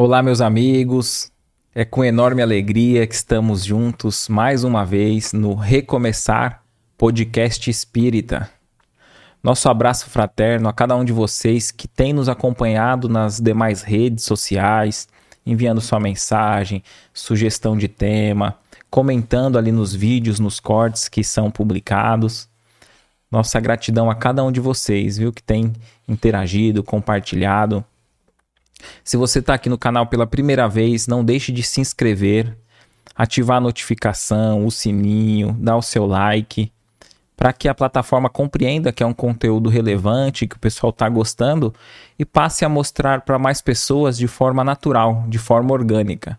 Olá, meus amigos. É com enorme alegria que estamos juntos mais uma vez no Recomeçar Podcast Espírita. Nosso abraço fraterno a cada um de vocês que tem nos acompanhado nas demais redes sociais, enviando sua mensagem, sugestão de tema, comentando ali nos vídeos, nos cortes que são publicados. Nossa gratidão a cada um de vocês, viu, que tem interagido, compartilhado se você está aqui no canal pela primeira vez, não deixe de se inscrever, ativar a notificação, o sininho, dar o seu like, para que a plataforma compreenda que é um conteúdo relevante, que o pessoal está gostando e passe a mostrar para mais pessoas de forma natural, de forma orgânica.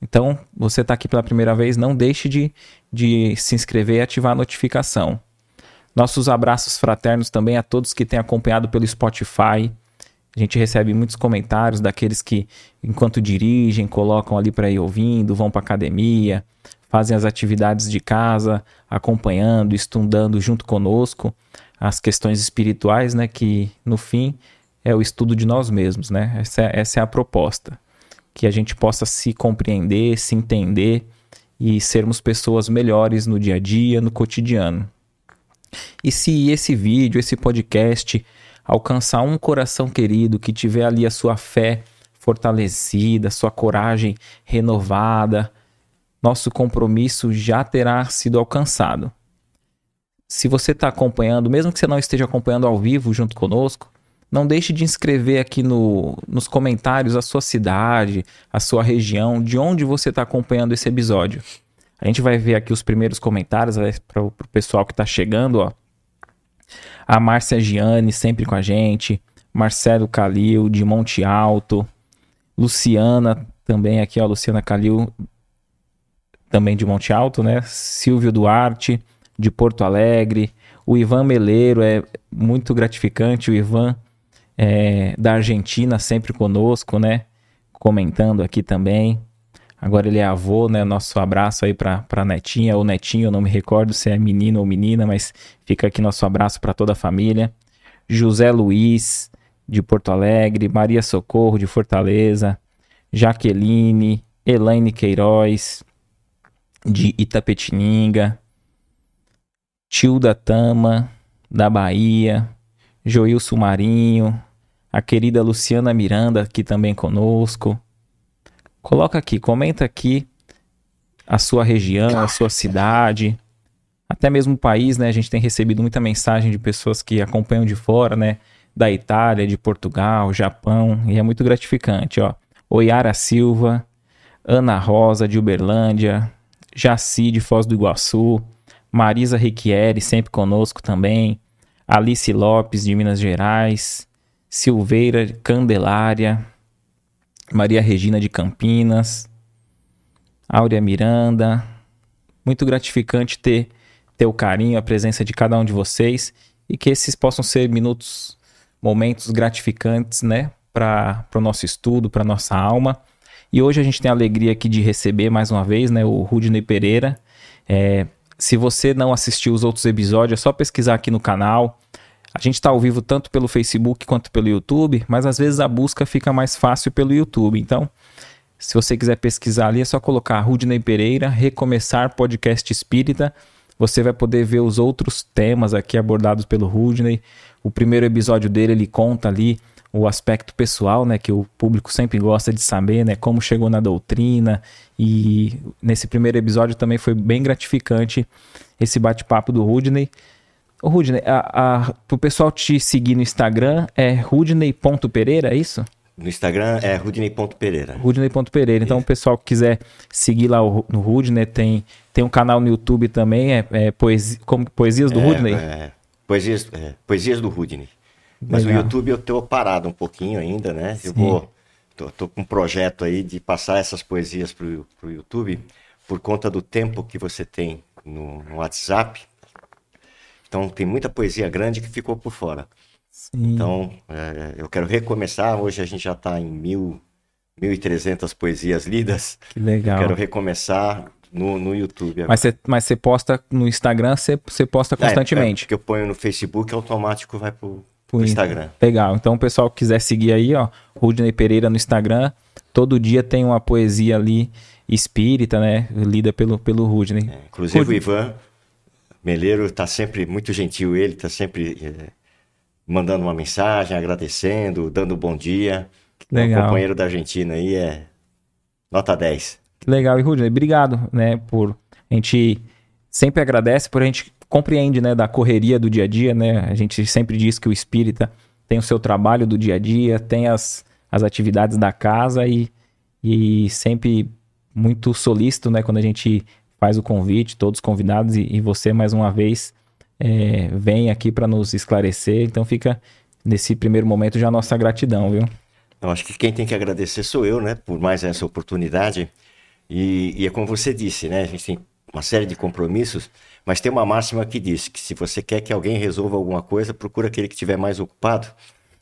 Então, você está aqui pela primeira vez, não deixe de, de se inscrever e ativar a notificação. Nossos abraços fraternos também a todos que têm acompanhado pelo Spotify, a gente recebe muitos comentários daqueles que, enquanto dirigem, colocam ali para ir ouvindo, vão para academia, fazem as atividades de casa, acompanhando, estudando junto conosco as questões espirituais, né? Que no fim é o estudo de nós mesmos, né? Essa é, essa é a proposta, que a gente possa se compreender, se entender e sermos pessoas melhores no dia a dia, no cotidiano. E se esse vídeo, esse podcast alcançar um coração querido que tiver ali a sua fé fortalecida, sua coragem renovada, nosso compromisso já terá sido alcançado. Se você está acompanhando, mesmo que você não esteja acompanhando ao vivo junto conosco, não deixe de inscrever aqui no, nos comentários a sua cidade, a sua região, de onde você está acompanhando esse episódio. A gente vai ver aqui os primeiros comentários para o pessoal que está chegando, ó. A Márcia Gianni sempre com a gente. Marcelo Calil, de Monte Alto. Luciana, também aqui, ó. Luciana Calil, também de Monte Alto, né? Silvio Duarte, de Porto Alegre. O Ivan Meleiro, é muito gratificante. O Ivan é, da Argentina, sempre conosco, né? Comentando aqui também. Agora ele é avô, né? Nosso abraço aí para a netinha ou netinho, eu não me recordo se é menino ou menina, mas fica aqui nosso abraço para toda a família. José Luiz, de Porto Alegre, Maria Socorro, de Fortaleza, Jaqueline, Elaine Queiroz, de Itapetininga, Tilda Tama, da Bahia, Joilson Marinho, a querida Luciana Miranda, aqui também conosco, Coloca aqui, comenta aqui a sua região, a sua cidade, até mesmo o país, né? A gente tem recebido muita mensagem de pessoas que acompanham de fora, né? Da Itália, de Portugal, Japão, e é muito gratificante, ó. Oiara Silva, Ana Rosa de Uberlândia, Jaci de Foz do Iguaçu, Marisa Riquieri sempre conosco também, Alice Lopes de Minas Gerais, Silveira Candelária, Maria Regina de Campinas, Áurea Miranda. Muito gratificante ter, ter o carinho, a presença de cada um de vocês e que esses possam ser minutos, momentos gratificantes, né, para o nosso estudo, para nossa alma. E hoje a gente tem a alegria aqui de receber mais uma vez, né, o Rudney Pereira. É, se você não assistiu os outros episódios, é só pesquisar aqui no canal. A gente está ao vivo tanto pelo Facebook quanto pelo YouTube, mas às vezes a busca fica mais fácil pelo YouTube. Então, se você quiser pesquisar ali, é só colocar Rudney Pereira, Recomeçar Podcast Espírita. Você vai poder ver os outros temas aqui abordados pelo Rudney. O primeiro episódio dele, ele conta ali o aspecto pessoal, né, que o público sempre gosta de saber, né, como chegou na doutrina. E nesse primeiro episódio também foi bem gratificante esse bate-papo do Rudney. Ô, Rudney, a, a, pro pessoal te seguir no Instagram é rudney.pereira, é isso? No Instagram é rudney.pereira. Rudney.pereira. Então, o pessoal que quiser seguir lá no Rudney, tem, tem um canal no YouTube também, é, é poesia, como, Poesias do é, Rudney? É, poesias, é, poesias do Rudney. Mas Legal. no YouTube eu tô parado um pouquinho ainda, né? Sim. Eu vou. Tô, tô, com um projeto aí de passar essas poesias pro, pro YouTube por conta do tempo que você tem no, no WhatsApp então tem muita poesia grande que ficou por fora. Sim. Então é, eu quero recomeçar. Hoje a gente já está em mil, 1.300 poesias lidas. Que legal. Eu quero recomeçar no, no YouTube. Mas você, mas você posta no Instagram, você, você posta constantemente? É, é, que eu ponho no Facebook, automático vai pro, pro Instagram. Legal. Então o pessoal que quiser seguir aí, ó, Rudney Pereira no Instagram, todo dia tem uma poesia ali espírita, né? Lida pelo, pelo Rudney. É, inclusive Rudney. o Ivan Meleiro está sempre muito gentil, ele está sempre é, mandando uma mensagem, agradecendo, dando um bom dia. Legal. O companheiro da Argentina aí é nota 10. Legal, e Rudney, obrigado, né, por a gente sempre agradece por a gente compreende, né, da correria do dia a dia, né? A gente sempre diz que o espírita tem o seu trabalho do dia a dia, tem as, as atividades da casa e, e sempre muito solícito, né, quando a gente faz o convite, todos convidados e, e você mais uma vez é, vem aqui para nos esclarecer. Então fica nesse primeiro momento já a nossa gratidão, viu? Eu acho que quem tem que agradecer sou eu, né, por mais essa oportunidade. E, e é como você disse, né, a gente tem uma série de compromissos, mas tem uma máxima que diz que se você quer que alguém resolva alguma coisa, procura aquele que estiver mais ocupado,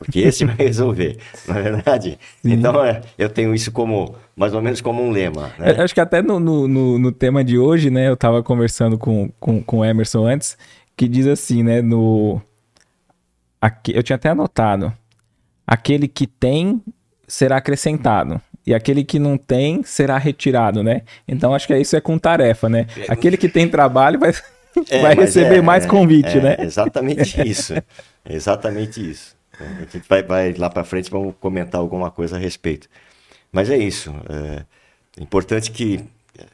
porque esse vai resolver, não é verdade? Sim. Então, é, eu tenho isso como, mais ou menos como um lema. Né? acho que até no, no, no, no, tema de hoje, né, eu estava conversando com, com, com o Emerson antes, que diz assim, né, no... Aqui, eu tinha até anotado, aquele que tem será acrescentado e aquele que não tem será retirado, né? Então acho que isso é com tarefa, né? Aquele que tem trabalho vai, é, vai receber é, mais convite, é, né? Exatamente isso. exatamente isso. A gente vai, vai lá para frente, vamos comentar alguma coisa a respeito. Mas é isso. É importante que é,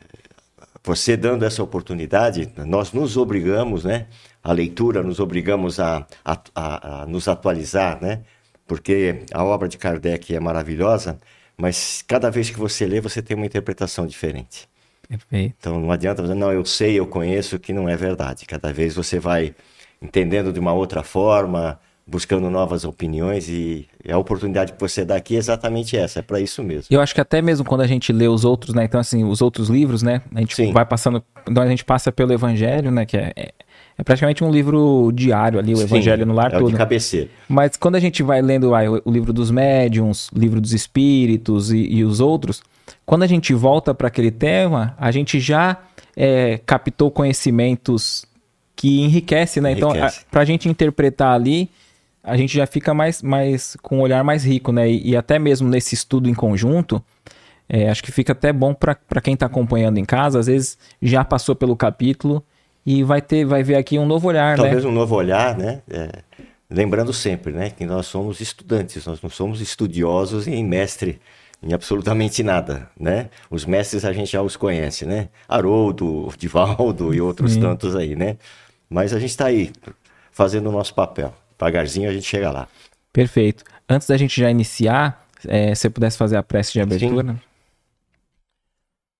você dando essa oportunidade, nós nos obrigamos, né? A leitura, nos obrigamos a, a, a, a nos atualizar, né? Porque a obra de Kardec é maravilhosa, mas cada vez que você lê, você tem uma interpretação diferente. Perfeito. Então não adianta dizer, não, eu sei, eu conheço, que não é verdade. Cada vez você vai entendendo de uma outra forma, buscando novas opiniões e a oportunidade que você dá aqui é exatamente essa, é para isso mesmo. Eu acho que até mesmo quando a gente lê os outros, né, então assim, os outros livros, né, a gente Sim. vai passando, então a gente passa pelo Evangelho, né, que é, é é praticamente um livro diário ali, o Sim, Evangelho no Lar é todo. de cabeceira. Mas quando a gente vai lendo ah, o, livro dos médiums, o livro dos espíritos e, e os outros, quando a gente volta para aquele tema, a gente já é, captou conhecimentos que enriquece, né? Então, enriquece. Então, para a gente interpretar ali, a gente já fica mais, mais com um olhar mais rico, né? E, e até mesmo nesse estudo em conjunto, é, acho que fica até bom para quem está acompanhando em casa, às vezes já passou pelo capítulo e vai ter, vai ver aqui um novo olhar, Talvez né? um novo olhar, né? É, lembrando sempre, né, que nós somos estudantes, nós não somos estudiosos e mestre em absolutamente nada, né? Os mestres a gente já os conhece, né? Haroldo, Divaldo e outros Sim. tantos aí, né? Mas a gente está aí fazendo o nosso papel. Pagarzinho a gente chega lá. Perfeito. Antes da gente já iniciar, é, se você pudesse fazer a prece de abertura. Sim.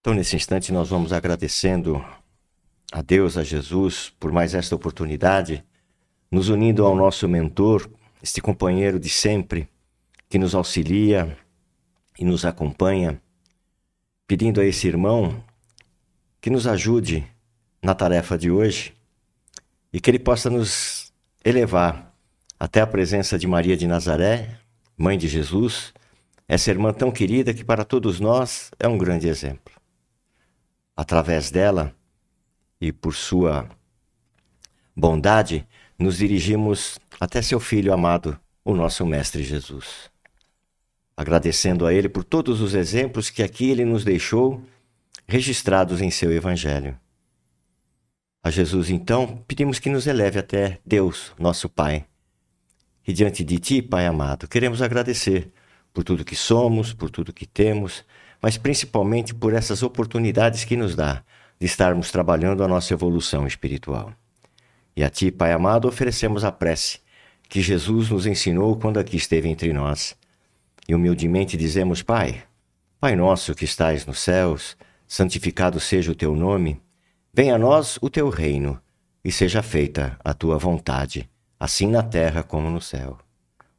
Então, nesse instante, nós vamos agradecendo a Deus, a Jesus, por mais esta oportunidade, nos unindo ao nosso mentor, este companheiro de sempre, que nos auxilia e nos acompanha, pedindo a esse irmão que nos ajude na tarefa de hoje e que ele possa nos elevar até a presença de Maria de Nazaré, mãe de Jesus, essa irmã tão querida que para todos nós é um grande exemplo. Através dela, e por sua bondade, nos dirigimos até seu Filho amado, o nosso Mestre Jesus. Agradecendo a Ele por todos os exemplos que aqui Ele nos deixou, registrados em seu Evangelho. A Jesus, então, pedimos que nos eleve até Deus, nosso Pai. E diante de Ti, Pai amado, queremos agradecer por tudo que somos, por tudo que temos, mas principalmente por essas oportunidades que nos dá de estarmos trabalhando a nossa evolução espiritual. E a Ti, Pai amado, oferecemos a prece que Jesus nos ensinou quando aqui esteve entre nós. E humildemente dizemos: Pai, Pai nosso que estais nos céus, santificado seja o Teu nome, venha a nós o Teu reino, e seja feita a Tua vontade, assim na terra como no céu.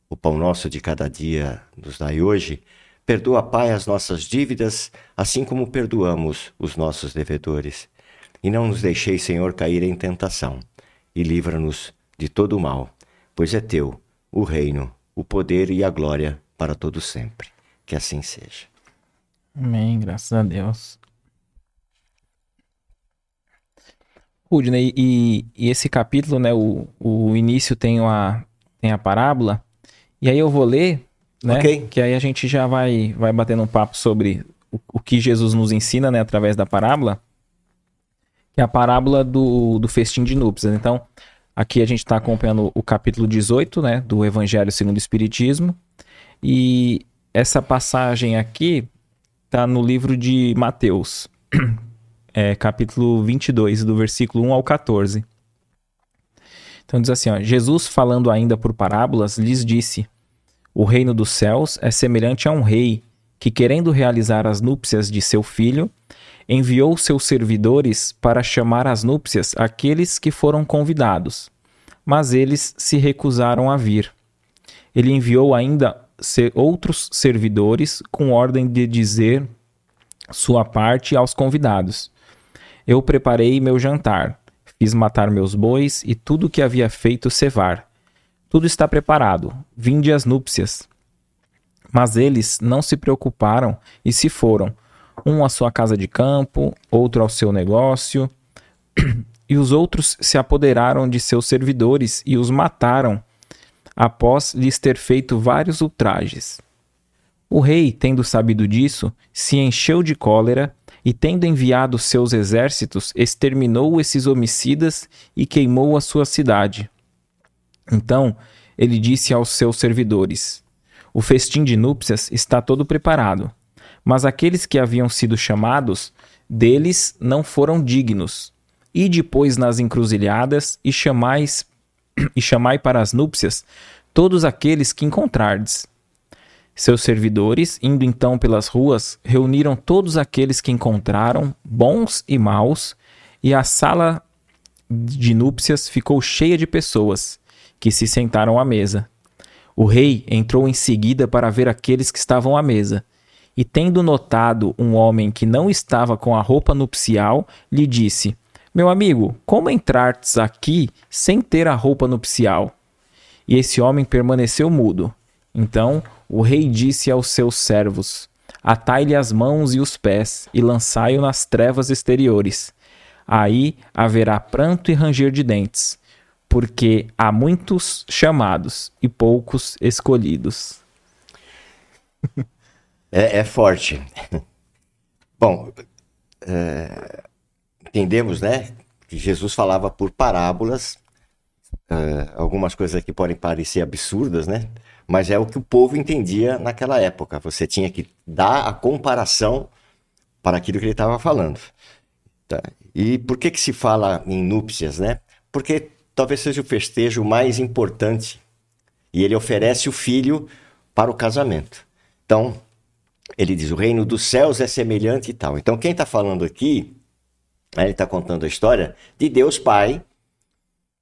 O pão nosso de cada dia nos dai hoje Perdoa, Pai, as nossas dívidas, assim como perdoamos os nossos devedores. E não nos deixeis, Senhor, cair em tentação, e livra-nos de todo o mal, pois é teu o reino, o poder e a glória para todo sempre. Que assim seja. Amém, graças a Deus. Rudney, e, e, esse capítulo, né, o, o início tem, uma, tem a parábola, e aí eu vou ler né? Okay. Que aí a gente já vai, vai batendo um papo sobre o, o que Jesus nos ensina, né, através da parábola, que é a parábola do, do festim de núpcias. Então, aqui a gente está acompanhando o capítulo 18, né, do Evangelho segundo o Espiritismo, e essa passagem aqui está no livro de Mateus, é, capítulo 22, do versículo 1 ao 14. Então diz assim, ó, Jesus falando ainda por parábolas, lhes disse, o reino dos céus é semelhante a um rei que, querendo realizar as núpcias de seu filho, enviou seus servidores para chamar às núpcias aqueles que foram convidados, mas eles se recusaram a vir. Ele enviou ainda outros servidores com ordem de dizer sua parte aos convidados: Eu preparei meu jantar Fiz matar meus bois e tudo o que havia feito cevar. Tudo está preparado. Vinde as núpcias. Mas eles não se preocuparam e se foram, um à sua casa de campo, outro ao seu negócio. E os outros se apoderaram de seus servidores e os mataram, após lhes ter feito vários ultrajes. O rei, tendo sabido disso, se encheu de cólera e, tendo enviado seus exércitos, exterminou esses homicidas e queimou a sua cidade. Então ele disse aos seus servidores: O festim de núpcias está todo preparado, mas aqueles que haviam sido chamados, deles não foram dignos. E depois nas encruzilhadas e chamais e chamai para as núpcias todos aqueles que encontrardes. Seus servidores, indo então pelas ruas, reuniram todos aqueles que encontraram, bons e maus, e a sala de núpcias ficou cheia de pessoas, que se sentaram à mesa. O rei entrou em seguida para ver aqueles que estavam à mesa, e tendo notado um homem que não estava com a roupa nupcial, lhe disse: Meu amigo, como entrartes aqui sem ter a roupa nupcial? E esse homem permaneceu mudo. Então o rei disse aos seus servos: Atai-lhe as mãos e os pés, e lançai-o nas trevas exteriores. Aí haverá pranto e ranger de dentes, porque há muitos chamados e poucos escolhidos. É, é forte. Bom, é, entendemos, né, que Jesus falava por parábolas. É, algumas coisas aqui podem parecer absurdas, né? Mas é o que o povo entendia naquela época. Você tinha que dar a comparação para aquilo que ele estava falando. Tá? E por que, que se fala em núpcias, né? Porque talvez seja o festejo mais importante e ele oferece o filho para o casamento. Então, ele diz: o reino dos céus é semelhante e tal. Então, quem está falando aqui, né, ele está contando a história de Deus Pai,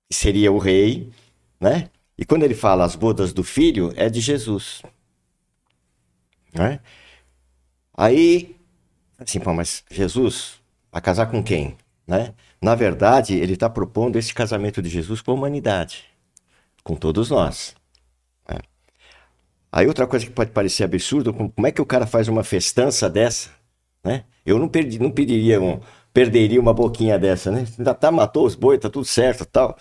que seria o rei, né? E quando ele fala as bodas do filho, é de Jesus. Né? Aí, assim, pô, mas Jesus vai casar com quem? Né? Na verdade, ele está propondo esse casamento de Jesus com a humanidade, com todos nós. Né? Aí outra coisa que pode parecer absurdo, como é que o cara faz uma festança dessa? Né? Eu não, perdi, não pediria um, perderia uma boquinha dessa, né? Tá, matou os boi, tá tudo certo tal.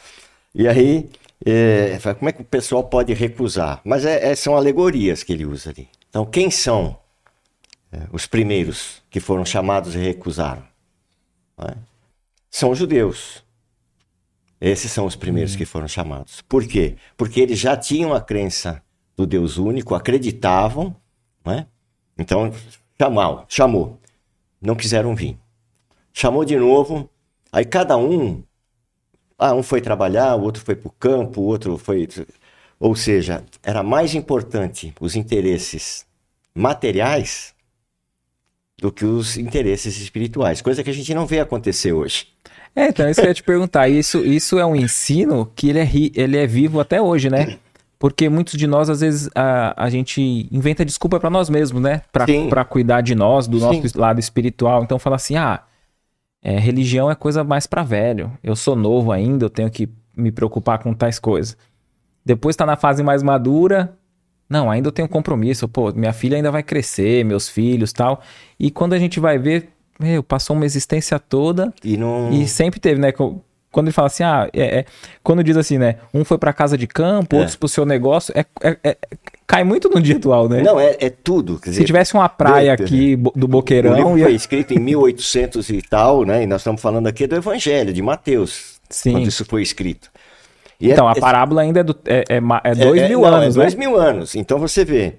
E aí é, como é que o pessoal pode recusar? Mas é, é, são alegorias que ele usa ali. Então, quem são é, os primeiros que foram chamados e recusaram? É? São os judeus. Esses são os primeiros uhum. que foram chamados. Por quê? Porque eles já tinham a crença do Deus único, acreditavam, é? então chamou, chamou, não quiseram vir. Chamou de novo, aí cada um ah, um foi trabalhar, o outro foi para o campo, o outro foi. Ou seja, era mais importante os interesses materiais do que os interesses espirituais, coisa que a gente não vê acontecer hoje. É, então, isso que eu ia te perguntar. Isso, isso é um ensino que ele é, ele é vivo até hoje, né? Porque muitos de nós, às vezes, a, a gente inventa desculpa para nós mesmos, né? Para cuidar de nós, do Sim. nosso lado espiritual. Então, fala assim, ah, é, religião é coisa mais para velho. Eu sou novo ainda, eu tenho que me preocupar com tais coisas. Depois tá na fase mais madura, não, ainda eu tenho compromisso. Pô, minha filha ainda vai crescer, meus filhos tal. E quando a gente vai ver, meu, passou uma existência toda e, não... e sempre teve, né? Quando ele fala assim, ah, é, é, quando diz assim, né? Um foi para casa de campo, é. outros pro seu negócio, é, é, é, cai muito no dia atual, né? Não, é, é tudo. Dizer, Se tivesse uma praia aqui do Boqueirão. O livro foi escrito em 1800 e tal, né? E nós estamos falando aqui do Evangelho, de Mateus. Sim. Quando isso foi escrito. E então, a parábola ainda é, do, é, é, dois mil não, anos. É dois né? mil anos. Então você vê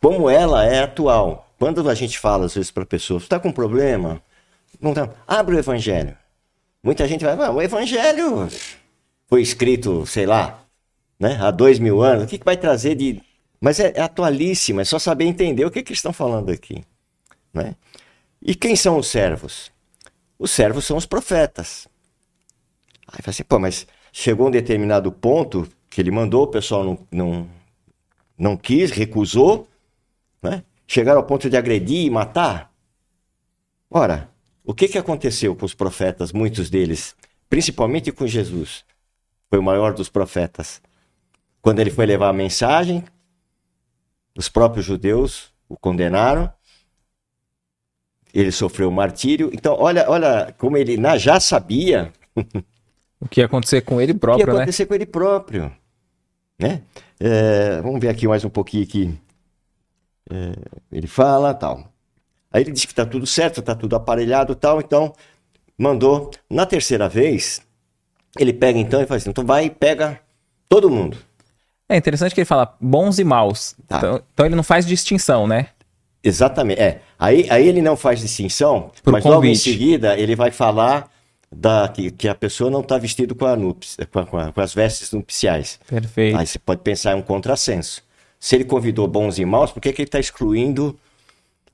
como ela é atual. Quando a gente fala, às vezes, para pessoas, está com problema? Não tá. Abre o Evangelho. Muita gente vai, ah, o Evangelho foi escrito, sei lá, né, há dois mil anos. O que, que vai trazer de. Mas é, é atualíssimo, é só saber entender o que, que estão falando aqui. Né? E quem são os servos? Os servos são os profetas. Aí fala assim, pô, mas chegou um determinado ponto que ele mandou, o pessoal não, não, não quis, recusou, né? chegaram ao ponto de agredir e matar. Ora, o que, que aconteceu com os profetas, muitos deles, principalmente com Jesus? Foi o maior dos profetas. Quando ele foi levar a mensagem, os próprios judeus o condenaram, ele sofreu martírio. Então, olha, olha como ele já sabia o que ia acontecer com ele próprio, o que ia né? acontecer né? com ele próprio, né? É, vamos ver aqui mais um pouquinho aqui. É, ele fala tal. Aí ele disse que está tudo certo, está tudo aparelhado tal, então mandou. Na terceira vez, ele pega então e faz assim: então vai e pega todo mundo. É interessante que ele fala bons e maus. Tá. Então, então, ele não faz distinção, né? Exatamente. É. Aí, aí ele não faz distinção, Pro mas convite. logo em seguida ele vai falar da, que, que a pessoa não está vestida com, nups, com, com, com, as vestes nupciais. Perfeito. Aí você pode pensar em um contrassenso. Se ele convidou bons e maus, por que, que ele está excluindo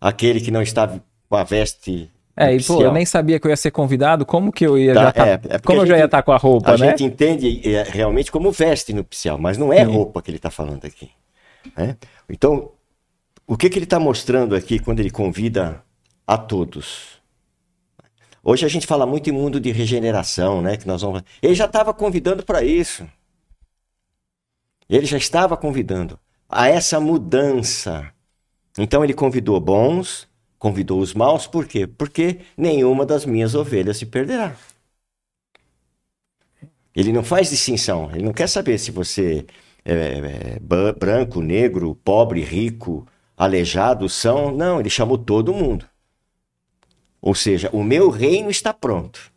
aquele que não está com a veste. É, e pô, eu nem sabia que eu ia ser convidado, como que eu ia tá, já tá, é, é Como eu já ia estar tá com a roupa, a né? A gente entende é, realmente como veste nupcial, mas não é Sim. roupa que ele está falando aqui. Né? Então, o que, que ele está mostrando aqui quando ele convida a todos? Hoje a gente fala muito em mundo de regeneração, né? Que nós vamos. Ele já estava convidando para isso. Ele já estava convidando a essa mudança então ele convidou bons, convidou os maus, por quê? Porque nenhuma das minhas ovelhas se perderá. Ele não faz distinção, ele não quer saber se você é, é branco, negro, pobre, rico, aleijado, são. Não, ele chamou todo mundo. Ou seja, o meu reino está pronto.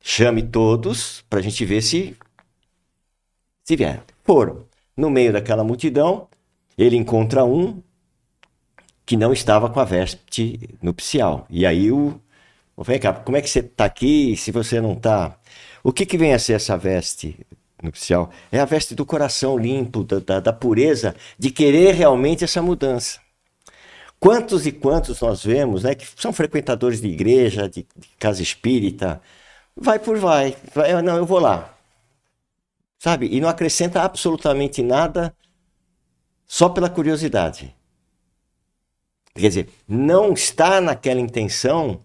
Chame todos para a gente ver se, se vier. Foram. No meio daquela multidão, ele encontra um que não estava com a veste nupcial. E aí o. Vem cá, como é que você está aqui se você não está? O que, que vem a ser essa veste nupcial? É a veste do coração limpo, da, da, da pureza, de querer realmente essa mudança. Quantos e quantos nós vemos, né, que são frequentadores de igreja, de, de casa espírita, vai por vai, vai, não, eu vou lá, sabe? E não acrescenta absolutamente nada só pela curiosidade. Quer dizer, não está naquela intenção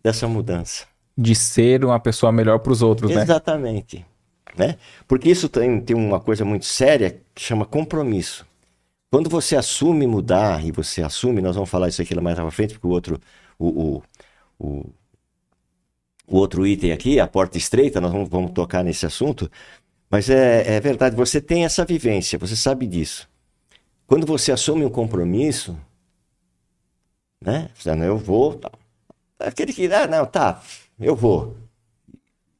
dessa mudança. De ser uma pessoa melhor para os outros, Exatamente. né? Exatamente. Né? Porque isso tem, tem uma coisa muito séria que chama compromisso. Quando você assume mudar, e você assume, nós vamos falar isso aqui mais à frente, porque o outro, o, o, o, o outro item aqui, a porta estreita, nós vamos, vamos tocar nesse assunto, mas é, é verdade, você tem essa vivência, você sabe disso. Quando você assume um compromisso, né? Dizendo, eu vou. Tá. Aquele que, ah, não, tá, eu vou.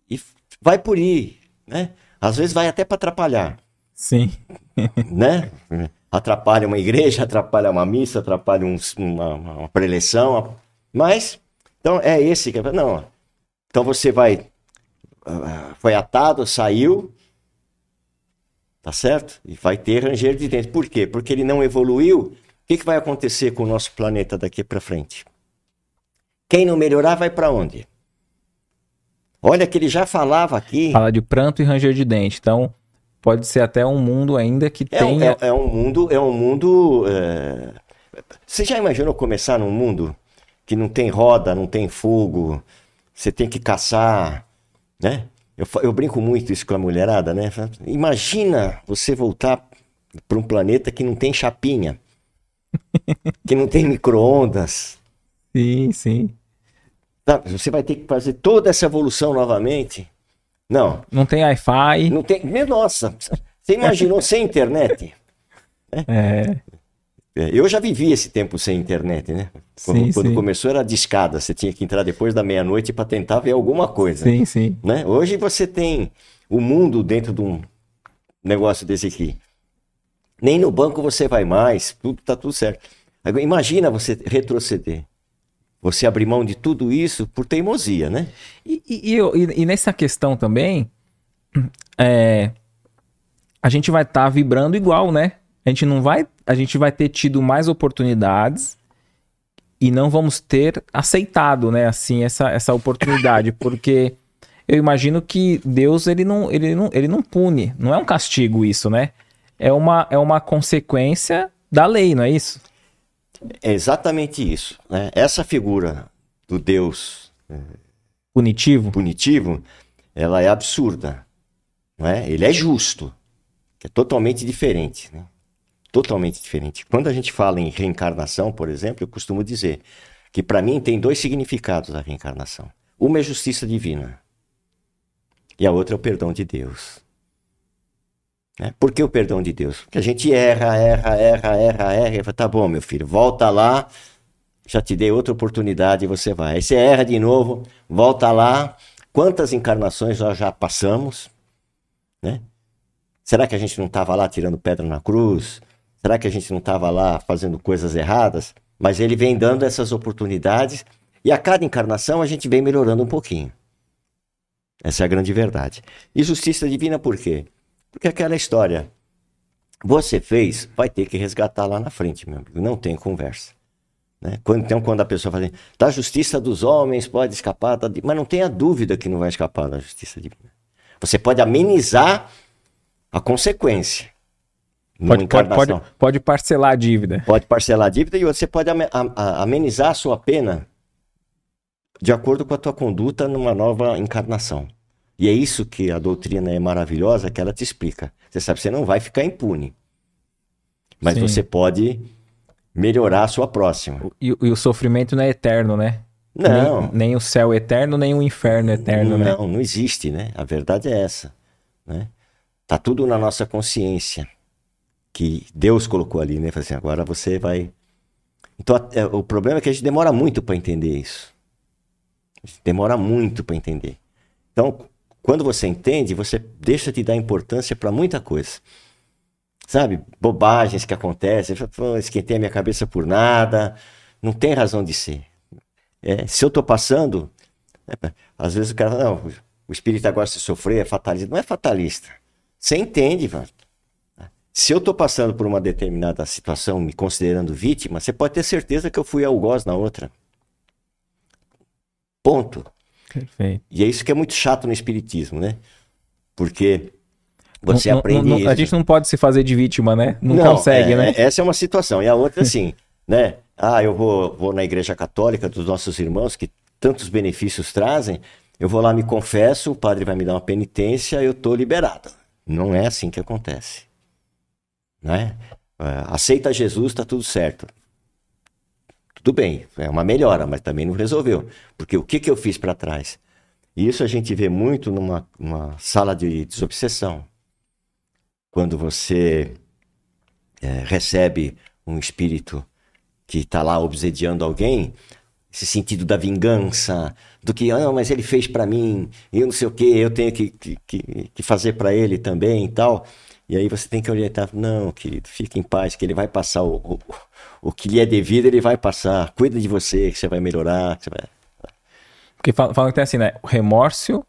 E vai por ir, né? Às vezes vai até para atrapalhar. Sim. né? Atrapalha uma igreja, atrapalha uma missa, atrapalha um, uma, uma preleção. Mas, então é esse que. Não. Então você vai. Ah, foi atado, saiu, Tá certo? E vai ter ranger de dentro. Por quê? Porque ele não evoluiu. O que, que vai acontecer com o nosso planeta daqui para frente? Quem não melhorar vai para onde? Olha que ele já falava aqui. Fala de pranto e ranger de dente. Então, pode ser até um mundo ainda que é, tenha... É, é, um mundo... É um mundo é... Você já imaginou começar num mundo que não tem roda, não tem fogo, você tem que caçar, né? Eu, eu brinco muito isso com a mulherada, né? Imagina você voltar para um planeta que não tem chapinha, que não tem micro-ondas. Sim, sim. Tá, você vai ter que fazer toda essa evolução novamente. Não. Não tem Wi-Fi. Não tem. Nossa, você imaginou sem internet? É. É, eu já vivi esse tempo sem internet, né? Quando, Sim, quando sim. começou era discada, você tinha que entrar depois da meia-noite para tentar ver alguma coisa. Sim, sim. Né? Hoje você tem o mundo dentro de um negócio desse aqui. Nem no banco você vai mais, tudo tá tudo certo. Agora, imagina você retroceder. Você abrir mão de tudo isso por teimosia, né? E, e- e e- nessa questão também, é, a gente vai estar vibrando igual, né? A gente não vai, a gente vai ter tido mais oportunidades e não vamos ter aceitado, né? Assim essa, essa oportunidade, porque eu imagino que Deus ele não, ele não, ele não pune, não é um castigo isso, né? É uma, é uma consequência da lei, não é isso? É exatamente isso. Né? Essa figura do Deus Punitivo. punitivo, ela é absurda. Não é? Ele é justo, que é totalmente diferente. Né? Totalmente diferente. Quando a gente fala em reencarnação, por exemplo, eu costumo dizer que para mim tem dois significados a reencarnação. Uma é justiça divina e a outra é o perdão de Deus. Né? Por que o perdão de Deus? Porque a gente erra, erra, erra, erra, erra. E fala, tá bom, meu filho, volta lá, já te dei outra oportunidade e você vai. Aí você erra de novo, volta lá. Quantas encarnações nós já passamos? Né? Será que a gente não estava lá tirando pedra na cruz? Será que a gente não estava lá fazendo coisas erradas? Mas ele vem dando essas oportunidades e a cada encarnação a gente vem melhorando um pouquinho. Essa é a grande verdade. E justiça divina por quê? Porque aquela história, você fez, vai ter que resgatar lá na frente, meu amigo. Não tem conversa. Né? Então, quando a pessoa fala assim, da justiça dos homens pode escapar, da... mas não tenha dúvida que não vai escapar da justiça divina. Você pode amenizar a consequência. Pode, pode, pode, pode parcelar a dívida. Pode parcelar a dívida e você pode amenizar a sua pena de acordo com a tua conduta numa nova encarnação. E é isso que a doutrina é maravilhosa, que ela te explica. Você sabe, você não vai ficar impune. Mas Sim. você pode melhorar a sua próxima. E, e o sofrimento não é eterno, né? Não. Nem, nem o céu eterno, nem o inferno eterno, né? Não, não existe, né? A verdade é essa. Né? Tá tudo na nossa consciência. Que Deus colocou ali, né? Fala assim, agora você vai. Então, é, o problema é que a gente demora muito para entender isso. A gente demora muito para entender. Então, quando você entende, você deixa de dar importância para muita coisa. Sabe? Bobagens que acontecem. "Pô, Esquentei a minha cabeça por nada. Não tem razão de ser. É, se eu tô passando, é, às vezes o cara não, o espírita gosta de sofrer, é fatalista. Não é fatalista. Você entende, mano. Se eu tô passando por uma determinada situação, me considerando vítima, você pode ter certeza que eu fui algoz na outra. Ponto. Perfeito. E é isso que é muito chato no espiritismo, né? Porque você Não- não- aprende não- isso. A gente não pode se fazer de vítima, né? Não, Não, consegue, é, né? Essa é uma situação. E a outra, assim, né? Ah, eu vou, vou na igreja católica dos nossos irmãos, que tantos benefícios trazem. Eu vou lá, me confesso, o padre vai me dar uma penitência, eu tô liberado. Não é assim que acontece. Né? É, Aceita Jesus, tá tudo certo. Tudo bem, é uma melhora, mas também não resolveu. Porque o que, que eu fiz para trás? E isso a gente vê muito numa, numa sala de desobsessão. Quando você é, recebe um espírito que está lá obsediando alguém, esse sentido da vingança, do que, ah, mas ele fez para mim, eu não sei o que, eu tenho que, que- que fazer para ele também e tal. E aí você tem que orientar, não, querido, fique em paz, que ele vai passar o, o, o que lhe é devido, ele vai passar. Cuida de você, que você vai melhorar. Que você vai... Porque falam fala que tem assim, né? Remorso,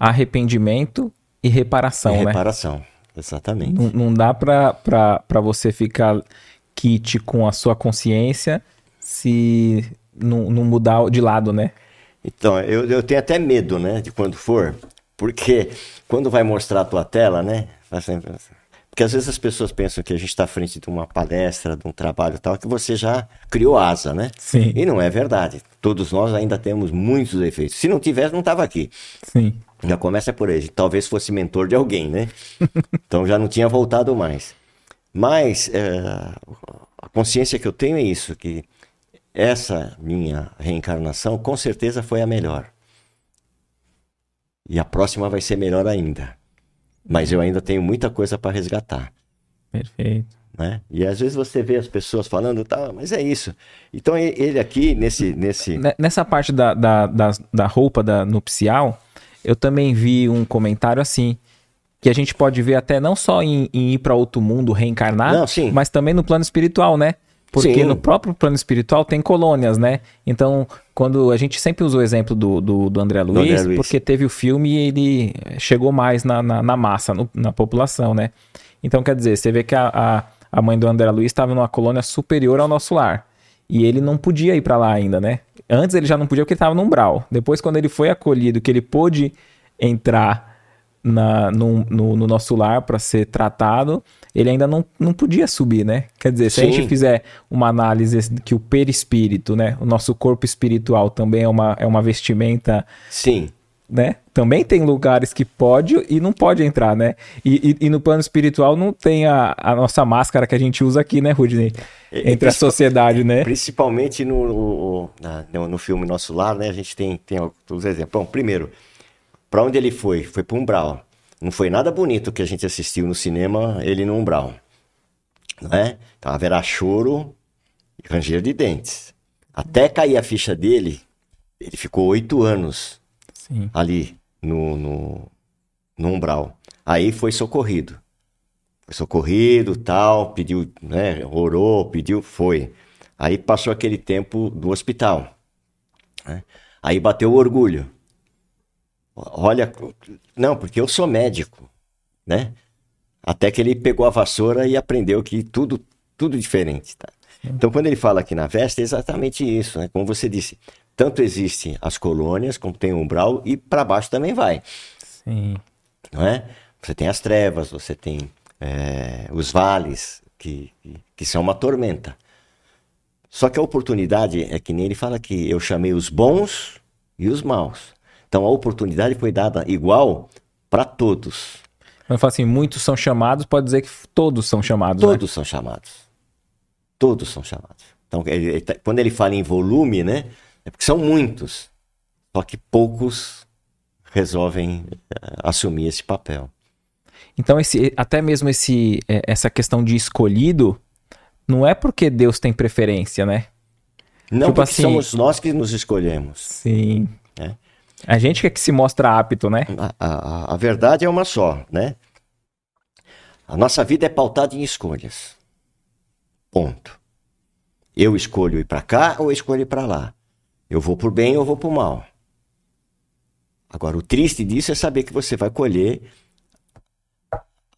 arrependimento e reparação, É né? reparação, exatamente. Não, não dá pra, pra, pra você ficar kit com a sua consciência se não, não mudar de lado, né? Então, eu, eu tenho até medo, né, de quando for, porque quando vai mostrar a tua tela, né, vai sempre- porque às vezes as pessoas pensam que a gente está à frente de uma palestra, de um trabalho e tal, que você já criou asa, né? Sim. E não é verdade. Todos nós ainda temos muitos defeitos. Se não tivesse, não estava aqui. Sim. Já começa por aí. Talvez fosse mentor de alguém, né? então já não tinha voltado mais. Mas é, a consciência que eu tenho é isso, que essa minha reencarnação com certeza foi a melhor. E a próxima vai ser melhor ainda. Mas eu ainda tenho muita coisa para resgatar. Perfeito. Né? E às vezes você vê as pessoas falando, tá, mas é isso. Então ele aqui, nesse. nesse... Nessa parte da, da, da, da roupa da nupcial, eu também vi um comentário assim. Que a gente pode ver até não só em, em ir para outro mundo reencarnar, não, mas também no plano espiritual, né? Porque sim. no próprio plano espiritual tem colônias, né? Então, quando a gente sempre usa o exemplo do, do, do André, Luiz, André Luiz, porque teve o filme e ele chegou mais na, na, na massa, no, na população, né? Então, quer dizer, você vê que a, a a mãe do André Luiz estava numa colônia superior ao nosso lar. E ele não podia ir para lá ainda, né? Antes ele já não podia porque ele estava no umbral. Depois, quando ele foi acolhido, que ele pôde entrar na, no, no, no nosso lar para ser tratado, ele ainda não, não podia subir, né? Quer dizer, se Sim. a gente fizer uma análise que o perispírito, né? O nosso corpo espiritual também é uma, é uma vestimenta Sim né? Também tem lugares que pode e não pode entrar, né? E, e, e no plano espiritual não tem a, a, nossa máscara que a gente usa aqui, né, Rudney? Entre a sociedade, né? Principalmente no, no, no, filme Nosso Lar, né? A gente tem, tem os exemplos. Bom, primeiro, para onde ele foi? Foi para Umbral. Não foi nada bonito que a gente assistiu no cinema, ele no Umbral. Né? Então haverá choro e ranger de dentes. Até cair a ficha dele, ele ficou oito anos Sim. ali no, no, no umbral. Aí foi socorrido. Foi socorrido, tal, pediu, né, orou, pediu, foi. Aí passou aquele tempo do hospital. Né? Aí bateu o orgulho. Olha, não, porque eu sou médico, né? Até que ele pegou a vassoura e aprendeu que tudo, tudo diferente, tá? Então, quando ele fala aqui na veste, é exatamente isso, né? Como você disse, tanto existem as colônias, como tem o umbral, e para baixo também vai. Sim. Não é? Você tem as trevas, você tem é, os vales, que, que são uma tormenta. Só que a oportunidade é que nem ele fala que eu chamei os bons e os maus. Então a oportunidade foi dada igual para todos. Quando fala assim, muitos são chamados, pode dizer que todos são chamados. Né? Todos né? são chamados. Todos são chamados. Então, ele, ele, tá, quando ele fala em volume, né? É porque são muitos, só que poucos resolvem eh, assumir esse papel. Então, esse, até mesmo esse, eh, essa questão de escolhido, não é porque Deus tem preferência, né? Não, tipo porque assim, somos nós que nos escolhemos. Sim. A gente que é que se mostra apto, né? A, a, a verdade é uma só, né? A nossa vida é pautada em escolhas. Ponto. Eu escolho ir para cá ou escolho ir para lá. Eu vou por bem ou vou por mal. Agora, o triste disso é saber que você vai colher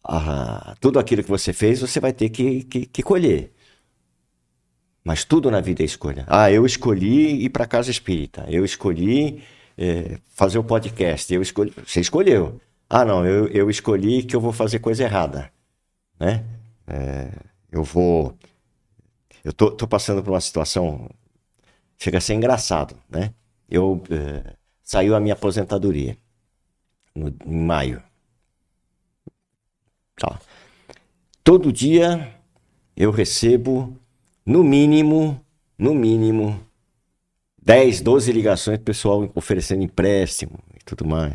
a, tudo aquilo que você fez, você vai ter que, que, que colher. Mas tudo na vida é escolha. Ah, eu escolhi ir para casa espírita. Eu escolhi é, fazer o podcast. Eu escolhi. Você escolheu. Ah, não, eu, eu escolhi que eu vou fazer coisa errada. Né? É, eu vou. Eu tô, tô passando por uma situação chega a ser engraçado, né? Eu uh, saiu a minha aposentadoria no, em maio. Tá. Todo dia eu recebo no mínimo, no mínimo 10, 12 ligações pessoal oferecendo empréstimo e tudo mais.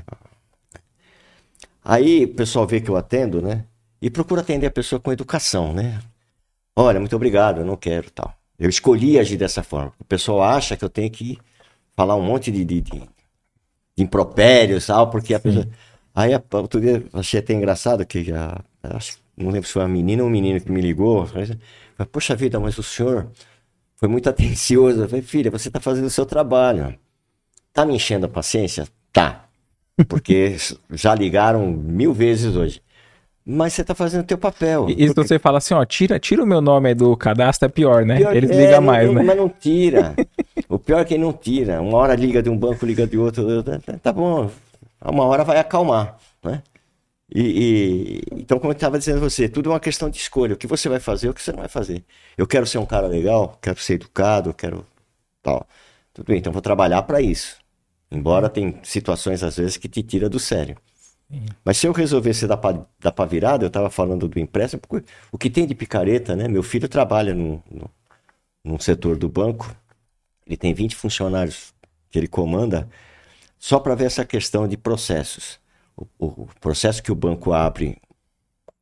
Aí o pessoal vê que eu atendo, né? E procura atender a pessoa com educação, né? Olha, muito obrigado, eu não quero tal. Eu escolhi agir dessa forma. O pessoal acha que eu tenho que falar um monte de, de, de, de impropérios, tal, porque a Sim. pessoa. Aí, outro dia, achei até engraçado que a, acho, não lembro se foi uma menina ou um menino que me ligou. Falei, Poxa vida, mas o senhor foi muito atencioso. Eu falei, filha, você está fazendo o seu trabalho. Tá me enchendo a paciência? Tá. Porque já ligaram mil vezes hoje. Mas você está fazendo o teu papel. E porque... você fala assim, ó, tira, tira o meu nome do cadastro, é pior, né? Pior, Eles é, ligam mais, não, né? Mas não tira. o pior é que não tira. Uma hora liga de um banco, liga de outro. Tá bom, uma hora vai acalmar? E, e, então, como eu estava dizendo a você, tudo é uma questão de escolha. O que você vai fazer, o que você não vai fazer. Eu quero ser um cara legal, quero ser educado, quero tal. Tudo bem, então vou trabalhar para isso. Embora tem situações às vezes que te tira do sério. Mas se eu resolvesse dar para dar pra virada, eu estava falando do empréstimo, o que tem de picareta, né? Meu filho trabalha no, no, num setor do banco ele tem 20 funcionários que ele comanda, só para ver essa questão de processos. O, processo que o banco abre